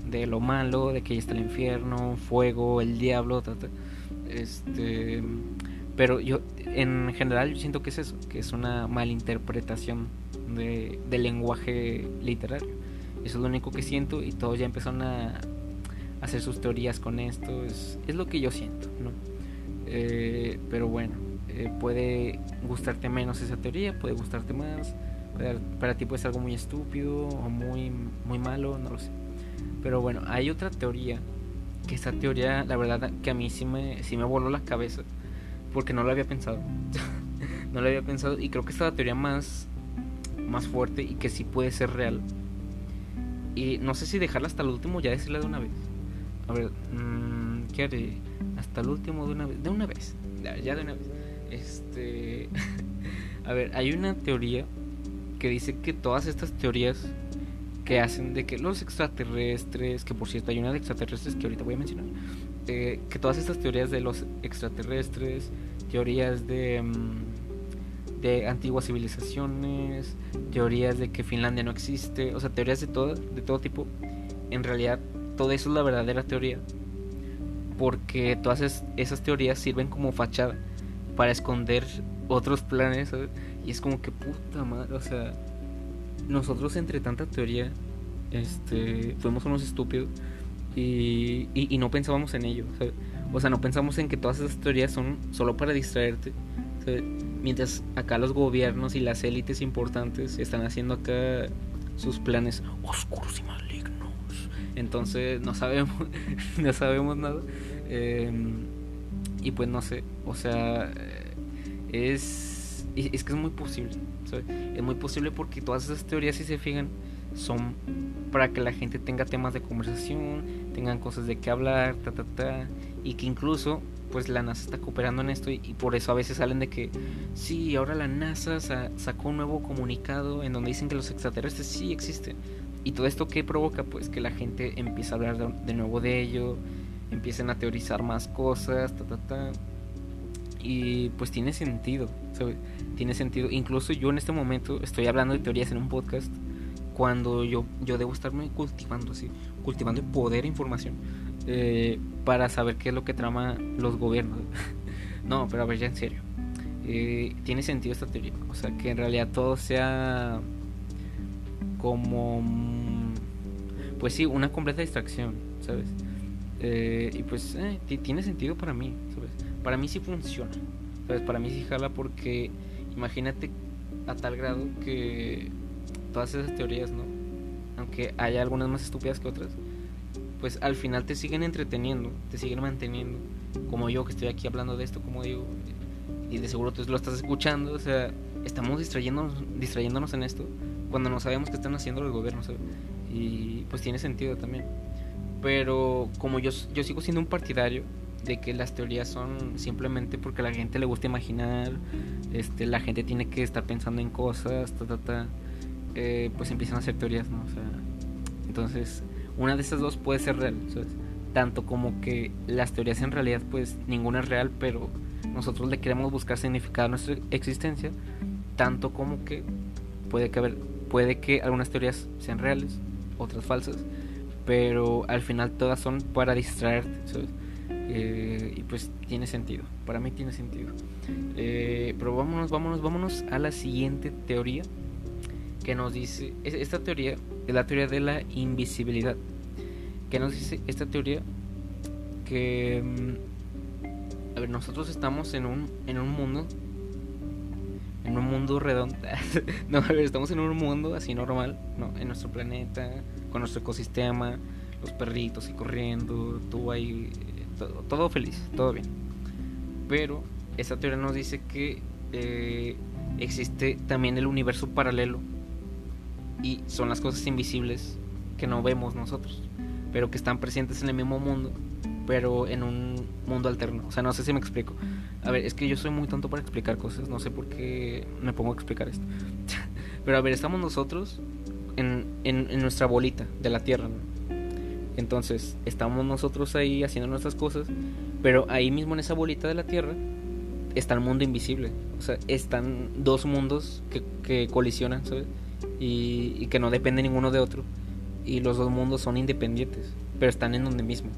de lo malo, de que ahí está el infierno, fuego, el diablo, este, pero yo en general yo siento que es eso, que es una malinterpretación de, del lenguaje literario. Eso es lo único que siento y todos ya empezaron a hacer sus teorías con esto. Es, lo que yo siento, ¿no? Eh, pero bueno, eh, puede gustarte menos esa teoría, puede gustarte más para, ti puede ser algo muy estúpido o muy, muy malo, no lo sé. Pero bueno, hay otra teoría, que esta teoría, la verdad, que a mí sí me, sí me voló la cabeza, porque no lo había pensado. [LAUGHS] no lo había pensado y creo que esta es la teoría más, más fuerte y que sí puede ser real. Y no sé si dejarla hasta el último ya decirla de una vez. A ver, mmm, ¿qué haré? Hasta el último de una vez. De una vez. Ya de una vez. Este. [LAUGHS] a ver, hay una teoría que dice que todas estas teorías que hacen de que los extraterrestres, que por cierto hay una de extraterrestres que ahorita voy a mencionar, que todas estas teorías de los extraterrestres, teorías de, mm, de antiguas civilizaciones, teorías de que Finlandia no existe, o sea, teorías de todo, de todo tipo, en realidad todo eso es la verdadera teoría, porque todas esas teorías sirven como fachada para esconder otros planes, Y es como que puta madre, o sea, nosotros entre tanta teoría, este, fuimos unos estúpidos y, y, no pensábamos en ello, O sea, no pensamos en que todas esas teorías son solo para distraerte, Mientras acá los gobiernos y las élites importantes están haciendo acá sus planes oscuros y malignos Entonces no sabemos, [LAUGHS] no sabemos nada. Em, y pues no sé, o sea, es, es que es muy posible. Es muy posible porque todas esas teorías, si se fijan, son para que la gente tenga temas de conversación, tengan cosas de qué hablar, ta, ta, ta, y que incluso pues la NASA está cooperando en esto y, por eso a veces salen de que sí, ahora la NASA sacó un nuevo comunicado en donde dicen que los extraterrestres sí existen. Y todo esto que provoca pues que la gente empiece a hablar de, nuevo de ello, empiecen a teorizar más cosas, ta ta ta. Y pues tiene sentido, Tiene sentido. Incluso yo en este momento estoy hablando de teorías en un podcast cuando yo, yo debo estarme cultivando así, cultivando el poder e información eh, para saber qué es lo que trama los gobiernos. [LAUGHS] no, pero a ver, ya en serio. Eh, tiene sentido esta teoría. O sea, que en realidad todo sea como... Mm, pues sí, una completa distracción, ¿sabes? Eh, y pues tiene sentido para mí, ¿sabes? Para mí sí funciona, ¿sabes? Para mí sí jala porque imagínate a tal grado que todas esas teorías, ¿no? Aunque haya algunas más estúpidas que otras, pues al final te siguen entreteniendo, te siguen manteniendo, como yo que estoy aquí hablando de esto, como digo, y de seguro tú lo estás escuchando, o sea, estamos distrayéndonos, distrayéndonos en esto cuando no sabemos qué están haciendo los gobiernos, y pues tiene sentido también. Pero como yo, yo sigo siendo un partidario de que las teorías son simplemente porque a la gente le gusta imaginar, este, la gente tiene que estar pensando en cosas, ta, ta, ta, eh, pues empiezan a hacer teorías, ¿no? O sea, entonces una de esas dos puede ser real, Tanto como que las teorías en realidad pues ninguna es real, pero nosotros le queremos buscar significado a nuestra existencia, tanto como que puede que puede que algunas teorías sean reales, otras falsas, pero al final todas son para distraerte, eh, y pues tiene sentido, para mí tiene sentido. Eh, pero vámonos, vámonos, vámonos a la siguiente teoría que nos dice, esta teoría es la teoría de la invisibilidad, que nos dice esta teoría que, mm, a ver, nosotros estamos en un, en un mundo, en un mundo redondo, [LAUGHS] no, a ver, estamos en un mundo así normal, ¿no? En nuestro planeta, con nuestro ecosistema, los perritos y corriendo, tú ahí, todo, feliz, todo bien. Pero esta teoría nos dice que eh, existe también el universo paralelo y son las cosas invisibles que no vemos nosotros, pero que están presentes en el mismo mundo, pero en un mundo alterno. O sea, no sé si me explico. A ver, es que yo soy muy tonto para explicar cosas, no sé por qué me pongo a explicar esto. [LAUGHS] pero a ver, estamos nosotros en, en, nuestra bolita de la Tierra, Entonces, estamos nosotros ahí haciendo nuestras cosas, pero ahí mismo en esa bolita de la Tierra está el mundo invisible. O sea, están dos mundos que, que colisionan, ¿sabes? y, que no depende ninguno de otro. Y los dos mundos son independientes, pero están en donde mismo.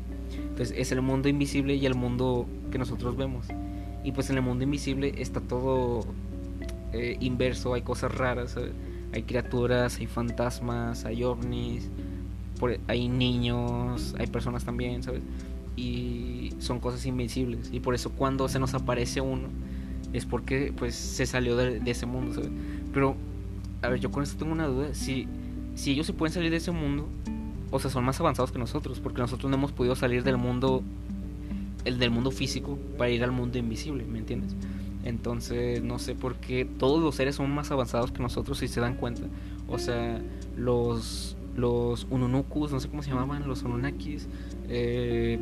Entonces es el mundo invisible y el mundo que nosotros vemos. Y pues en el mundo invisible está todo eh, inverso, hay cosas raras, hay criaturas, hay fantasmas, hay ovnis, hay niños, hay personas también, ¿sabes? Y son cosas invisibles. Y por eso cuando se nos aparece uno, es porque pues se salió de, de ese mundo, ¿sabes? Pero a ver, yo con esto tengo una duda. Si, si ellos se pueden salir de ese mundo, o sea, son más avanzados que nosotros, porque nosotros no hemos podido salir del mundo, el del mundo físico, para ir al mundo invisible, ¿me entiendes? Entonces, no sé por qué todos los seres son más avanzados que nosotros, si se dan cuenta. O sea, los, los Ununukus, no sé cómo se llamaban, los Ununakis, eh,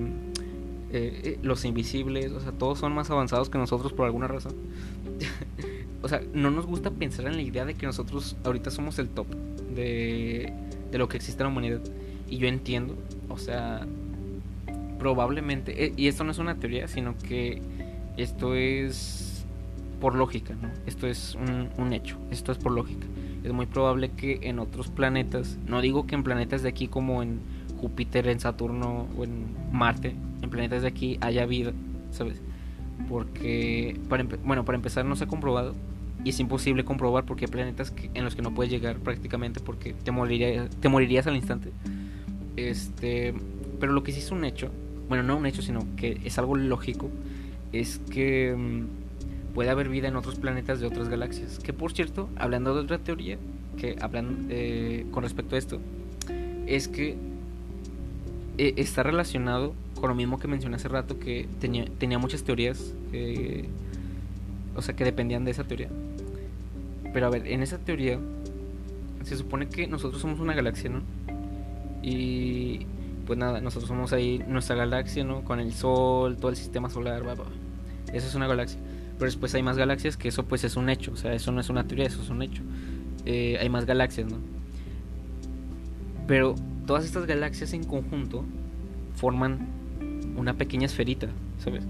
eh, eh, los invisibles, o sea, todos son más avanzados que nosotros por alguna razón. [LAUGHS] o sea, no nos gusta pensar en la idea de que nosotros ahorita somos el top de, de lo que existe en la humanidad. Y yo entiendo, o sea, probablemente, eh, y esto no es una teoría, sino que esto es por lógica, ¿no? Esto es un, un hecho, esto es por lógica. Es muy probable que en otros planetas, no digo que en planetas de aquí como en Júpiter, en Saturno o en Marte, en planetas de aquí haya vida, ¿sabes? Porque, bueno, para empezar no se ha comprobado, y es imposible comprobar porque hay planetas en los que no puedes llegar prácticamente porque te, te morirías al instante. Este, pero lo que sí es un hecho, bueno, no un hecho, sino que es algo lógico, es que mm, puede haber vida en otros planetas de otras galaxias. Que por cierto, hablando de otra teoría, que hablan eh, con respecto a esto, es que eh, está relacionado con lo mismo que mencioné hace rato, que tenía, tenía muchas teorías, o sea, que dependían de esa teoría. Pero a ver, en esa teoría se supone que nosotros somos una galaxia, ¿no? Y pues nada, nosotros somos ahí nuestra galaxia, ¿no? Con el Sol, todo el sistema solar, va, Eso es una galaxia. Pero después hay más galaxias que eso pues es un hecho, o sea, eso no es una teoría, eso es un hecho. Eh, hay más galaxias, ¿no? Pero todas estas galaxias en conjunto forman una pequeña esferita, ¿sabes?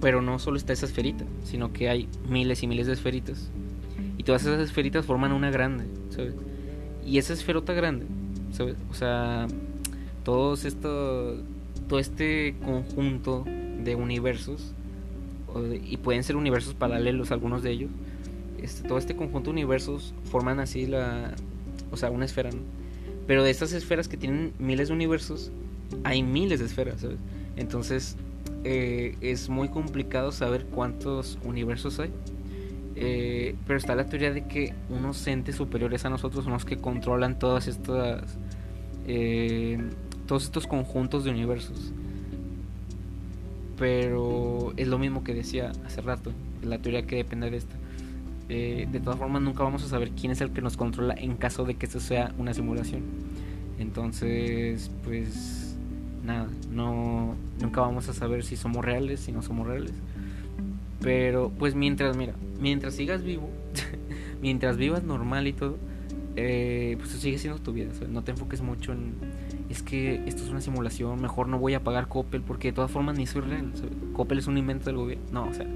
Pero no solo está esa esferita, sino que hay miles y miles de esferitas. Y todas esas esferitas forman una grande, ¿sabes? Y esa esferota grande, ¿sabes? O sea, todos esto, todo este conjunto de universos, y pueden ser universos paralelos algunos de ellos, este, todo este conjunto de universos forman así la, o sea, una esfera. Pero de estas esferas que tienen miles de universos, hay miles de esferas. Entonces, eh, es muy complicado saber cuántos universos hay. Eh, pero está la teoría de que unos entes superiores a nosotros son los que controlan todas estas. Eh, todos estos conjuntos de universos. Pero es lo mismo que decía hace rato. La teoría que depende de esta. de todas formas, nunca vamos a saber quién es el que nos controla en caso de que esto sea una simulación. Entonces, pues nada, no, nunca vamos a saber si somos reales, si no somos reales. Pero pues mientras, mira, mientras sigas vivo, [LAUGHS] mientras vivas normal y todo, eh, pues sigue siendo tu vida. No te enfoques mucho en, es que esto es una simulación, mejor no voy a pagar Coppel porque de todas formas ni soy real. Coppel es un invento del gobierno. No, o sea,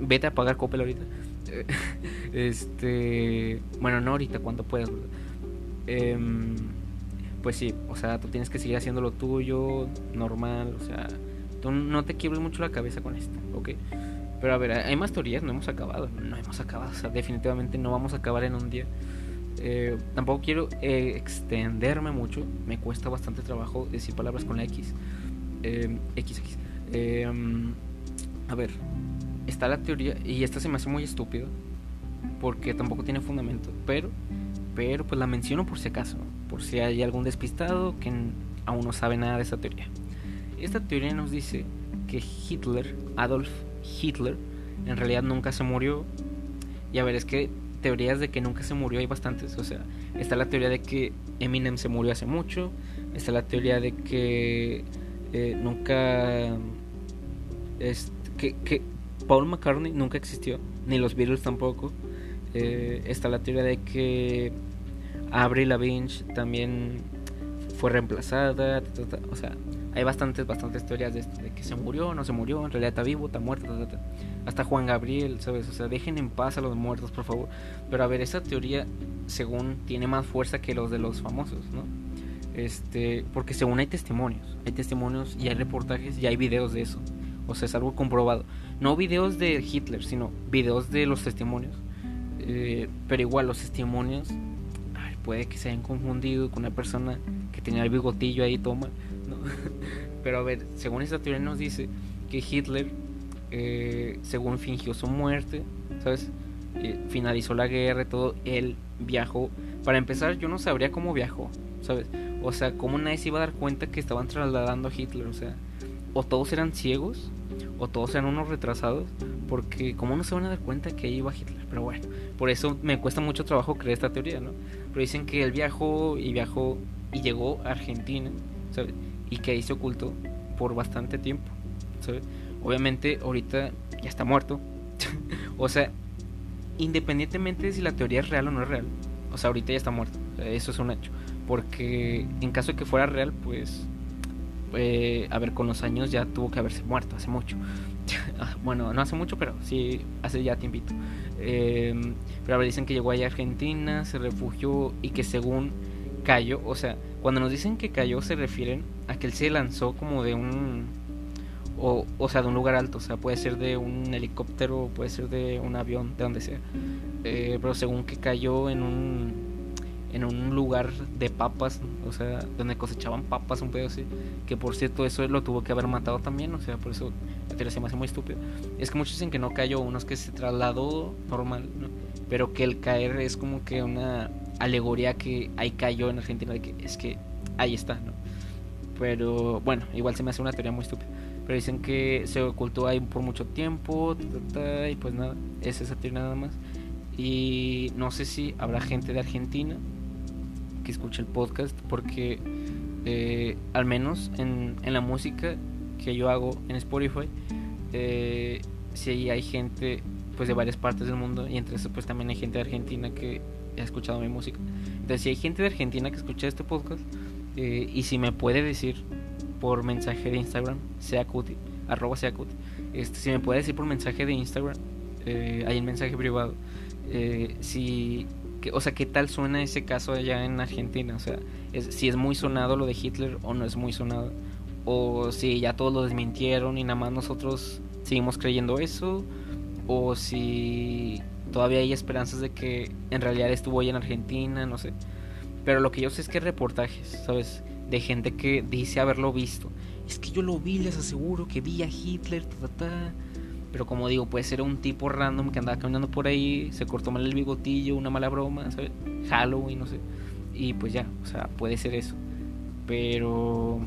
vete a pagar Coppel ahorita. [LAUGHS] este, bueno, no ahorita, cuando puedas. Eh, pues sí, o sea, tú tienes que seguir haciendo lo tuyo, normal, o sea, tú no te quiebres mucho la cabeza con esto, ¿ok? Pero a ver, hay más teorías, no hemos acabado, no hemos acabado, o sea, definitivamente no vamos a acabar en un día. Eh, tampoco quiero eh, extenderme mucho, me cuesta bastante trabajo decir palabras con la X. Eh, XX. Eh, a ver, está la teoría, y esta se me hace muy estúpida, porque tampoco tiene fundamento, pero, pero pues la menciono por si acaso por si hay algún despistado que aún no sabe nada de esta teoría. Esta teoría nos dice que Hitler, Adolf Hitler, en realidad nunca se murió. Y a ver, es que teorías de que nunca se murió hay bastantes. O sea, está la teoría de que Eminem se murió hace mucho. Está la teoría de que eh, nunca. Es, que, que Paul McCartney nunca existió. Ni los Beatles tampoco. Eh, está la teoría de que Avril Lavigne también fue reemplazada, o sea, hay bastantes, bastantes teorías de de que se murió, no se murió, en realidad está vivo, está muerto, hasta Juan Gabriel, ¿sabes? O sea, dejen en paz a los muertos, por favor. Pero a ver, esa teoría, según, tiene más fuerza que los de los famosos, ¿no? Este, porque según hay testimonios, hay testimonios y hay reportajes y hay videos de eso. O sea, es algo comprobado. No videos de Hitler, sino videos de los testimonios. Eh, pero igual los testimonios puede que se hayan confundido con una persona que tenía el bigotillo ahí toma. [LAUGHS] pero a ver según esta teoría nos dice que Hitler eh, según fingió su muerte sabes eh, finalizó la guerra y todo él viajó. Para empezar yo no sabría cómo viajó sabes o sea cómo nadie se iba a dar cuenta que estaban trasladando a Hitler o sea o todos eran ciegos o todos eran unos retrasados porque cómo no se van a dar cuenta que ahí iba Hitler pero bueno por eso me cuesta mucho trabajo creer esta teoría no pero dicen que él viajó y viajó y llegó a Argentina ¿sabes? Y que ahí se ocultó por bastante tiempo obviamente ahorita ya está muerto [LAUGHS] o sea independientemente de si la teoría es real o no es real o sea ahorita ya está muerto eso es un hecho porque en caso de que fuera real pues eh, a ver, con los años ya tuvo que haberse muerto hace mucho. [LAUGHS] Ah, bueno, no hace mucho, pero sí hace ya tiempito. Em, pero a ver, dicen que llegó allá a Argentina, se refugió y que según cayó, o sea, cuando nos dicen que cayó se refieren a que él se lanzó como de un... O, o sea, de un lugar alto, o sea, puede ser de un helicóptero, puede ser de un avión, de donde sea. Eh, pero según que cayó en un en un lugar de papas, o sea, donde cosechaban papas, un pedo así. Que por cierto, eso lo tuvo que haber matado también, o sea, por eso la se me hace muy estúpido. Es que muchos dicen que no cayó, unos que se trasladó normal, ¿no? Pero que el caer es como que una alegoría que ahí cayó en Argentina, de que es que ahí está, ¿no? Pero bueno, igual se me hace una teoría muy estúpida. Pero dicen que se ocultó ahí por mucho tiempo, y pues nada, es esa teoría nada más. Y no sé si habrá gente de Argentina que escuche el podcast, porque eh, al menos en, en, la música que yo hago en Spotify, eh, si hay gente pues de varias partes del mundo y entre eso pues también hay gente de Argentina que ha escuchado mi música. Entonces si hay gente de Argentina que escucha este podcast eh, y si me puede decir por mensaje de Instagram, seacuti, arroba seacuti, este, si me puede decir por mensaje de Instagram, eh, hay un mensaje privado, eh, si, o sea, qué tal suena ese caso allá en Argentina, o sea, si es muy sonado lo de Hitler o no es muy sonado, o si ya todos lo desmintieron y nada más nosotros seguimos creyendo eso, o si todavía hay esperanzas de que en realidad estuvo ahí en Argentina, no sé. Pero lo que yo sé es que reportajes, ¿sabes? De gente que dice haberlo visto. Es que yo lo vi, les aseguro que vi a Hitler, ta, ta, ta. Pero como digo, puede ser un tipo random que andaba caminando por ahí, se cortó mal el bigotillo, una mala broma, ¿sabes? Halloween, no sé. Y pues ya, o sea, puede ser eso. Pero,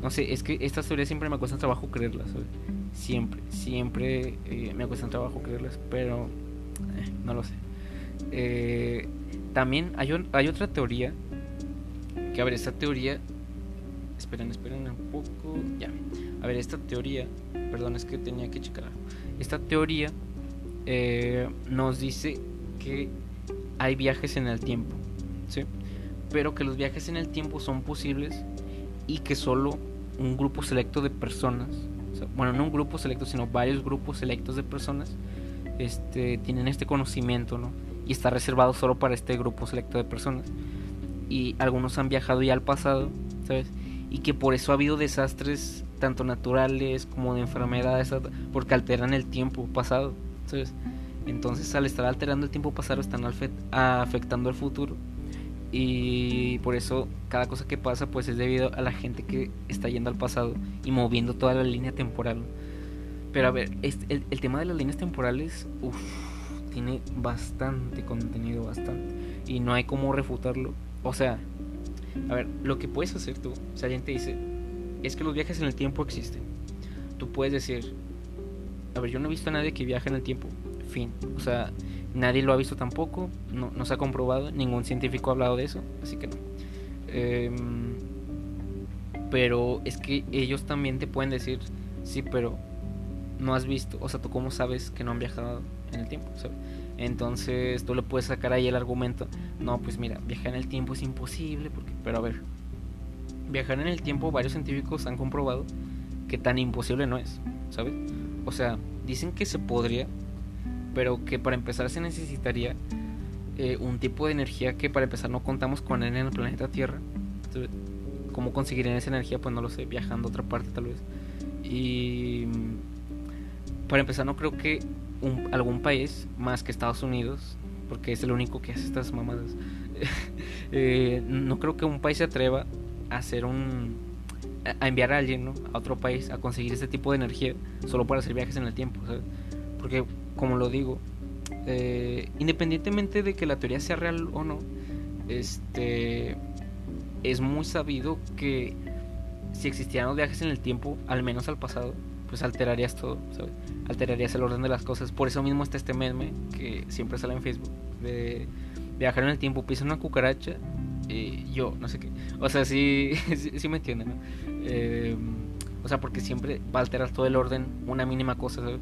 no sé, es que estas teorías siempre me cuesta trabajo creerlas, ¿sabes? Siempre, siempre eh, me cuesta trabajo creerlas, pero eh, no lo sé. Eh, también hay, hay otra teoría. Que a ver, esta teoría. Esperen, esperen un poco. Ya. A ver, esta teoría. Perdón, es que tenía que checar Esta teoría eh, nos dice que hay viajes en el tiempo. ¿Sí? Pero que los viajes en el tiempo son posibles y que solo un grupo selecto de personas. bueno, no un grupo selecto, sino varios grupos selectos de personas este, tienen este conocimiento, ¿no? Y está reservado solo para este grupo selecto de personas. Y algunos han viajado ya al pasado, ¿sabes? Y que por eso ha habido desastres tanto naturales como de enfermedades, porque alteran el tiempo pasado, ¿sabes? Entonces al estar alterando el tiempo pasado están afectando el futuro. Y por eso cada cosa que pasa pues es debido a la gente que está yendo al pasado y moviendo toda la línea temporal. Pero a ver, el, el tema de las líneas temporales, uff, tiene bastante contenido, bastante. Y no hay cómo refutarlo. O sea, a ver, lo que puedes hacer tú, si alguien te dice, es que los viajes en el tiempo existen. Tú puedes decir, a ver, yo no he visto a nadie que viaje en el tiempo. Fin. O sea, nadie lo ha visto tampoco, no, no se ha comprobado, ningún científico ha hablado de eso, así que no. Em, pero es que ellos también te pueden decir, sí, pero no has visto, o sea, tú cómo sabes que no han viajado en el tiempo, Entonces tú le puedes sacar ahí el argumento, no, pues mira, viajar en el tiempo es imposible, porque, pero a ver, viajar en el tiempo varios científicos han comprobado que tan imposible no es, ¿sabes? O sea, dicen que se podría, pero que para empezar se necesitaría eh, un tipo de energía que para empezar no contamos con él en el planeta Tierra. ¿Cómo conseguirían esa energía? Pues no lo sé, viajando a otra parte tal vez. Y para empezar, no creo que algún país más que Estados Unidos, porque es el único que hace estas mamadas, [LAUGHS] eh, no creo que un país se atreva a hacer un. a enviar a alguien a otro país a conseguir este tipo de energía solo para hacer viajes en el tiempo, Porque, como lo digo, eh, independientemente de que la teoría sea real o no, este es muy sabido que si existieran los viajes en el tiempo, al menos al pasado, pues alterarías todo, ¿sabes? Alterarías el orden de las cosas. Por eso mismo está este meme que siempre sale en Facebook de viajar en el tiempo, pisa una cucaracha y yo, no sé qué. O sea, sí, [LAUGHS] sí, me entienden, ¿no? Em, o sea, porque siempre va a alterar todo el orden, una mínima cosa, ¿sabes?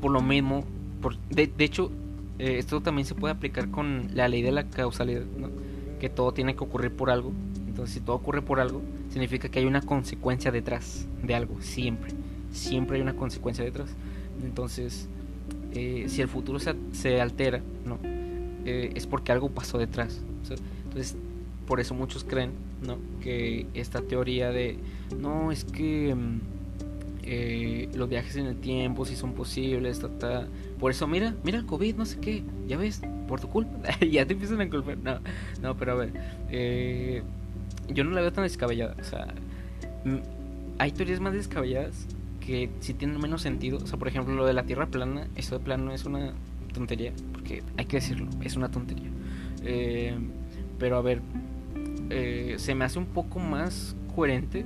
Por lo mismo, por, de, de hecho, eh, esto también se puede aplicar con la ley de la causalidad, ¿no? Que todo tiene que ocurrir por algo. Entonces, si todo ocurre por algo, significa que hay una consecuencia detrás de algo, siempre siempre hay una consecuencia detrás. Entonces, eh, si el futuro se, se altera, ¿no? Eh, es porque algo pasó detrás. Entonces, por eso muchos creen, ¿no? Que esta teoría de, no, es que mm, eh, los viajes en el tiempo si son posibles, por eso mira, mira el COVID, no sé qué, ya ves, por tu culpa, [LAUGHS] ya te empiezan a culpar. No, no, pero a ver, yo no la veo tan descabellada. O sea, mm, hay teorías más descabelladas que si tienen menos sentido. O sea, por ejemplo, lo de la Tierra plana, eso de plano es una tontería, porque hay que decirlo, es una tontería. Eh, pero a ver, eh, se me hace un poco más coherente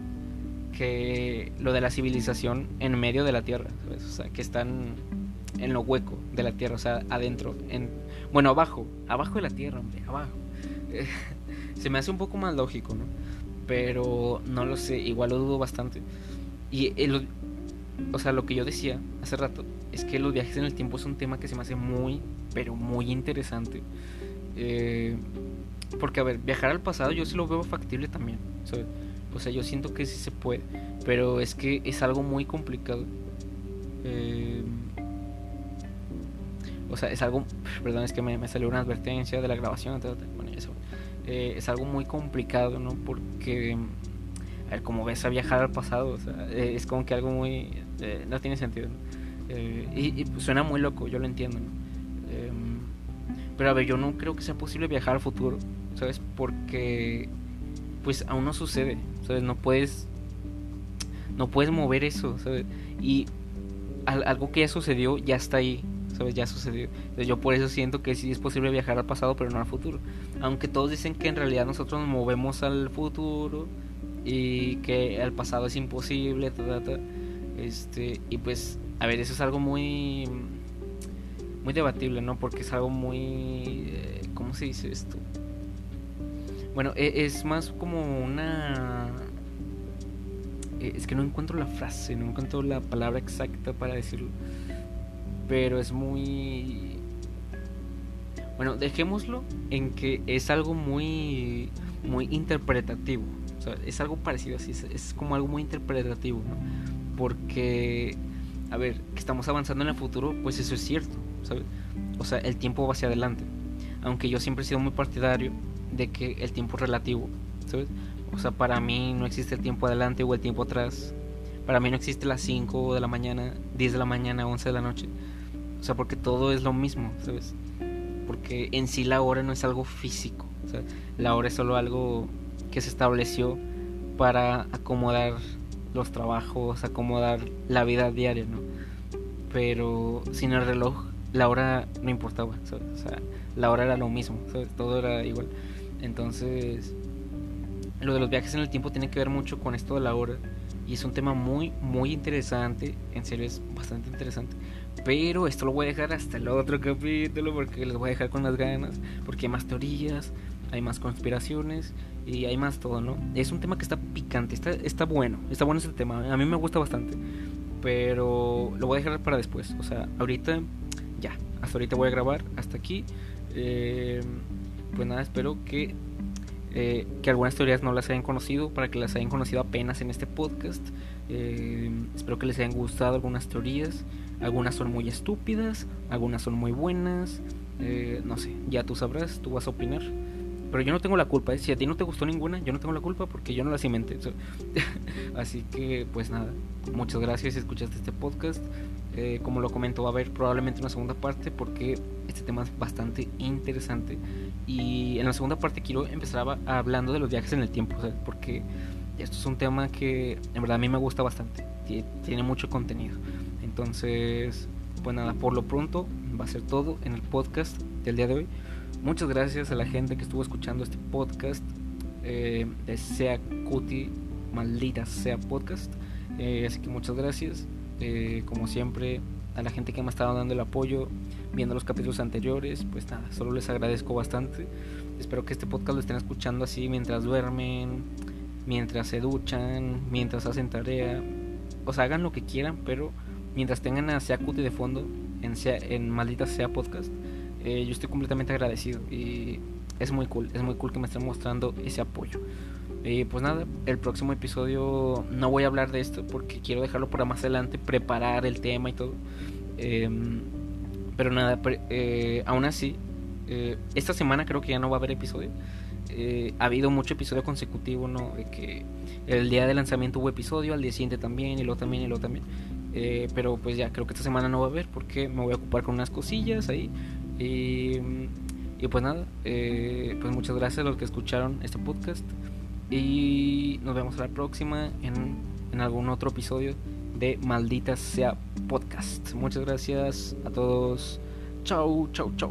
que lo de la civilización en medio de la Tierra, O sea, que están en lo hueco de la Tierra, o sea, adentro, en bueno, abajo, abajo de la Tierra, hombre, abajo. [LAUGHS] se me hace un poco más lógico, ¿no? Pero no lo sé, igual lo dudo bastante. Y el, o sea, lo que yo decía hace rato es que los viajes en el tiempo es un tema que se me hace muy, pero muy interesante. Eh, porque, a ver, viajar al pasado yo sí lo veo factible también. O sea, yo siento que sí se puede. Pero es que es algo muy complicado. Eh, o sea, es algo. Perdón, es que me, salió una advertencia de la grabación. Bueno, eso. Eh, es algo muy complicado, ¿no? Porque. A ver, como ves a viajar al pasado, o sea, es como que algo muy. No tiene sentido, ¿no? y, y suena muy loco, yo lo entiendo, ¿no? Pero a ver, yo no creo que sea posible viajar al futuro, ¿sabes? Porque pues aún no sucede, ¿sabes? No puedes no puedes mover eso, ¿sabes? Y algo que ya sucedió ya está ahí, ¿sabes? Ya sucedió. Entonces yo por eso siento que sí es posible viajar al pasado, pero no al futuro. Aunque todos dicen que en realidad nosotros nos movemos al futuro y que al pasado es imposible, este, y pues a ver, eso es algo muy muy debatible, ¿no? Porque es algo muy... Eh, ¿Cómo se dice esto? Bueno, e, es más como una... E, es que no encuentro la frase, no encuentro la palabra exacta para decirlo. Pero es muy... Bueno, dejémoslo en que es algo muy... Muy interpretativo. O sea, es algo parecido así, es como algo muy interpretativo, ¿no? Porque, a ver, que estamos avanzando en el futuro, pues eso es cierto o sea, el tiempo va hacia adelante. Aunque yo siempre he sido muy partidario de que el tiempo es relativo, ¿sabes? O sea, para mí no existe el tiempo adelante o el tiempo atrás. Para mí no existe las 5 de la mañana, 10 de la mañana, 11 de la noche. O sea, porque todo es lo mismo, ¿sabes? Porque en sí la hora no es algo físico. O sea, la hora es solo algo que se estableció para acomodar los trabajos, acomodar la vida diaria, ¿no? Pero sin el reloj la hora no importaba, O sea, la hora era lo mismo, Todo era igual. Entonces, lo de los viajes en el tiempo tiene que ver mucho con esto de la hora. Y es un tema muy, muy interesante. En serio, es bastante interesante. Pero esto lo voy a dejar hasta el otro capítulo porque les voy a dejar con las ganas. Porque hay más teorías, hay más conspiraciones y hay más todo, ¿no? Es un tema que está picante, está, está bueno. Está bueno ese tema. A mí me gusta bastante. Pero lo voy a dejar para después. O sea, ahorita ya, hasta ahorita voy a grabar, hasta aquí. Eh, pues nada, espero que, eh, que algunas teorías no las hayan conocido, para que las hayan conocido apenas en este podcast. Eh, espero que les hayan gustado algunas teorías. Algunas son muy estúpidas, algunas son muy buenas. no sé, ya tú sabrás, tú vas a opinar. Pero yo no tengo la culpa, si a ti no te gustó ninguna, yo no tengo la culpa porque yo no las inventé. [LAUGHS] Así que, pues nada, muchas gracias si escuchaste este podcast. Eh, como lo comento, va a haber probablemente una segunda parte porque este tema es bastante interesante. Y en la segunda parte quiero empezar hablando de los viajes en el tiempo, porque esto es un tema que en verdad a mí me gusta bastante. Tiene mucho contenido. Entonces, pues nada, por lo pronto va a ser todo en el podcast del día de hoy. Muchas gracias a la gente que estuvo escuchando este podcast eh, de Sea Cuti, maldita sea podcast. Eh, así que muchas gracias. Eh, como siempre, a la gente que me ha estado dando el apoyo, viendo los capítulos anteriores, pues nada, solo les agradezco bastante. Espero que este podcast lo estén escuchando así mientras duermen, mientras se duchan, mientras hacen tarea. O sea, hagan lo que quieran, pero mientras tengan a Seacuti de fondo, en, en Maldita Sea Podcast, eh, yo estoy completamente agradecido y es muy cool, es muy cool que me estén mostrando ese apoyo. Y pues nada, el próximo episodio no voy a hablar de esto porque quiero dejarlo para más adelante, preparar el tema y todo. Em, pero nada, eh, aún así, eh, esta semana creo que ya no va a haber episodio. Eh, ha habido mucho episodio consecutivo, ¿no? De que el día de lanzamiento hubo episodio, al día siguiente también, y luego también, y luego también. pero pues ya, creo que esta semana no va a haber porque me voy a ocupar con unas cosillas ahí. Y, y pues nada, pues muchas gracias a los que escucharon este podcast. Y nos vemos la próxima en, en algún otro episodio de Maldita sea Podcast. Muchas gracias a todos. Chau, chau, chau.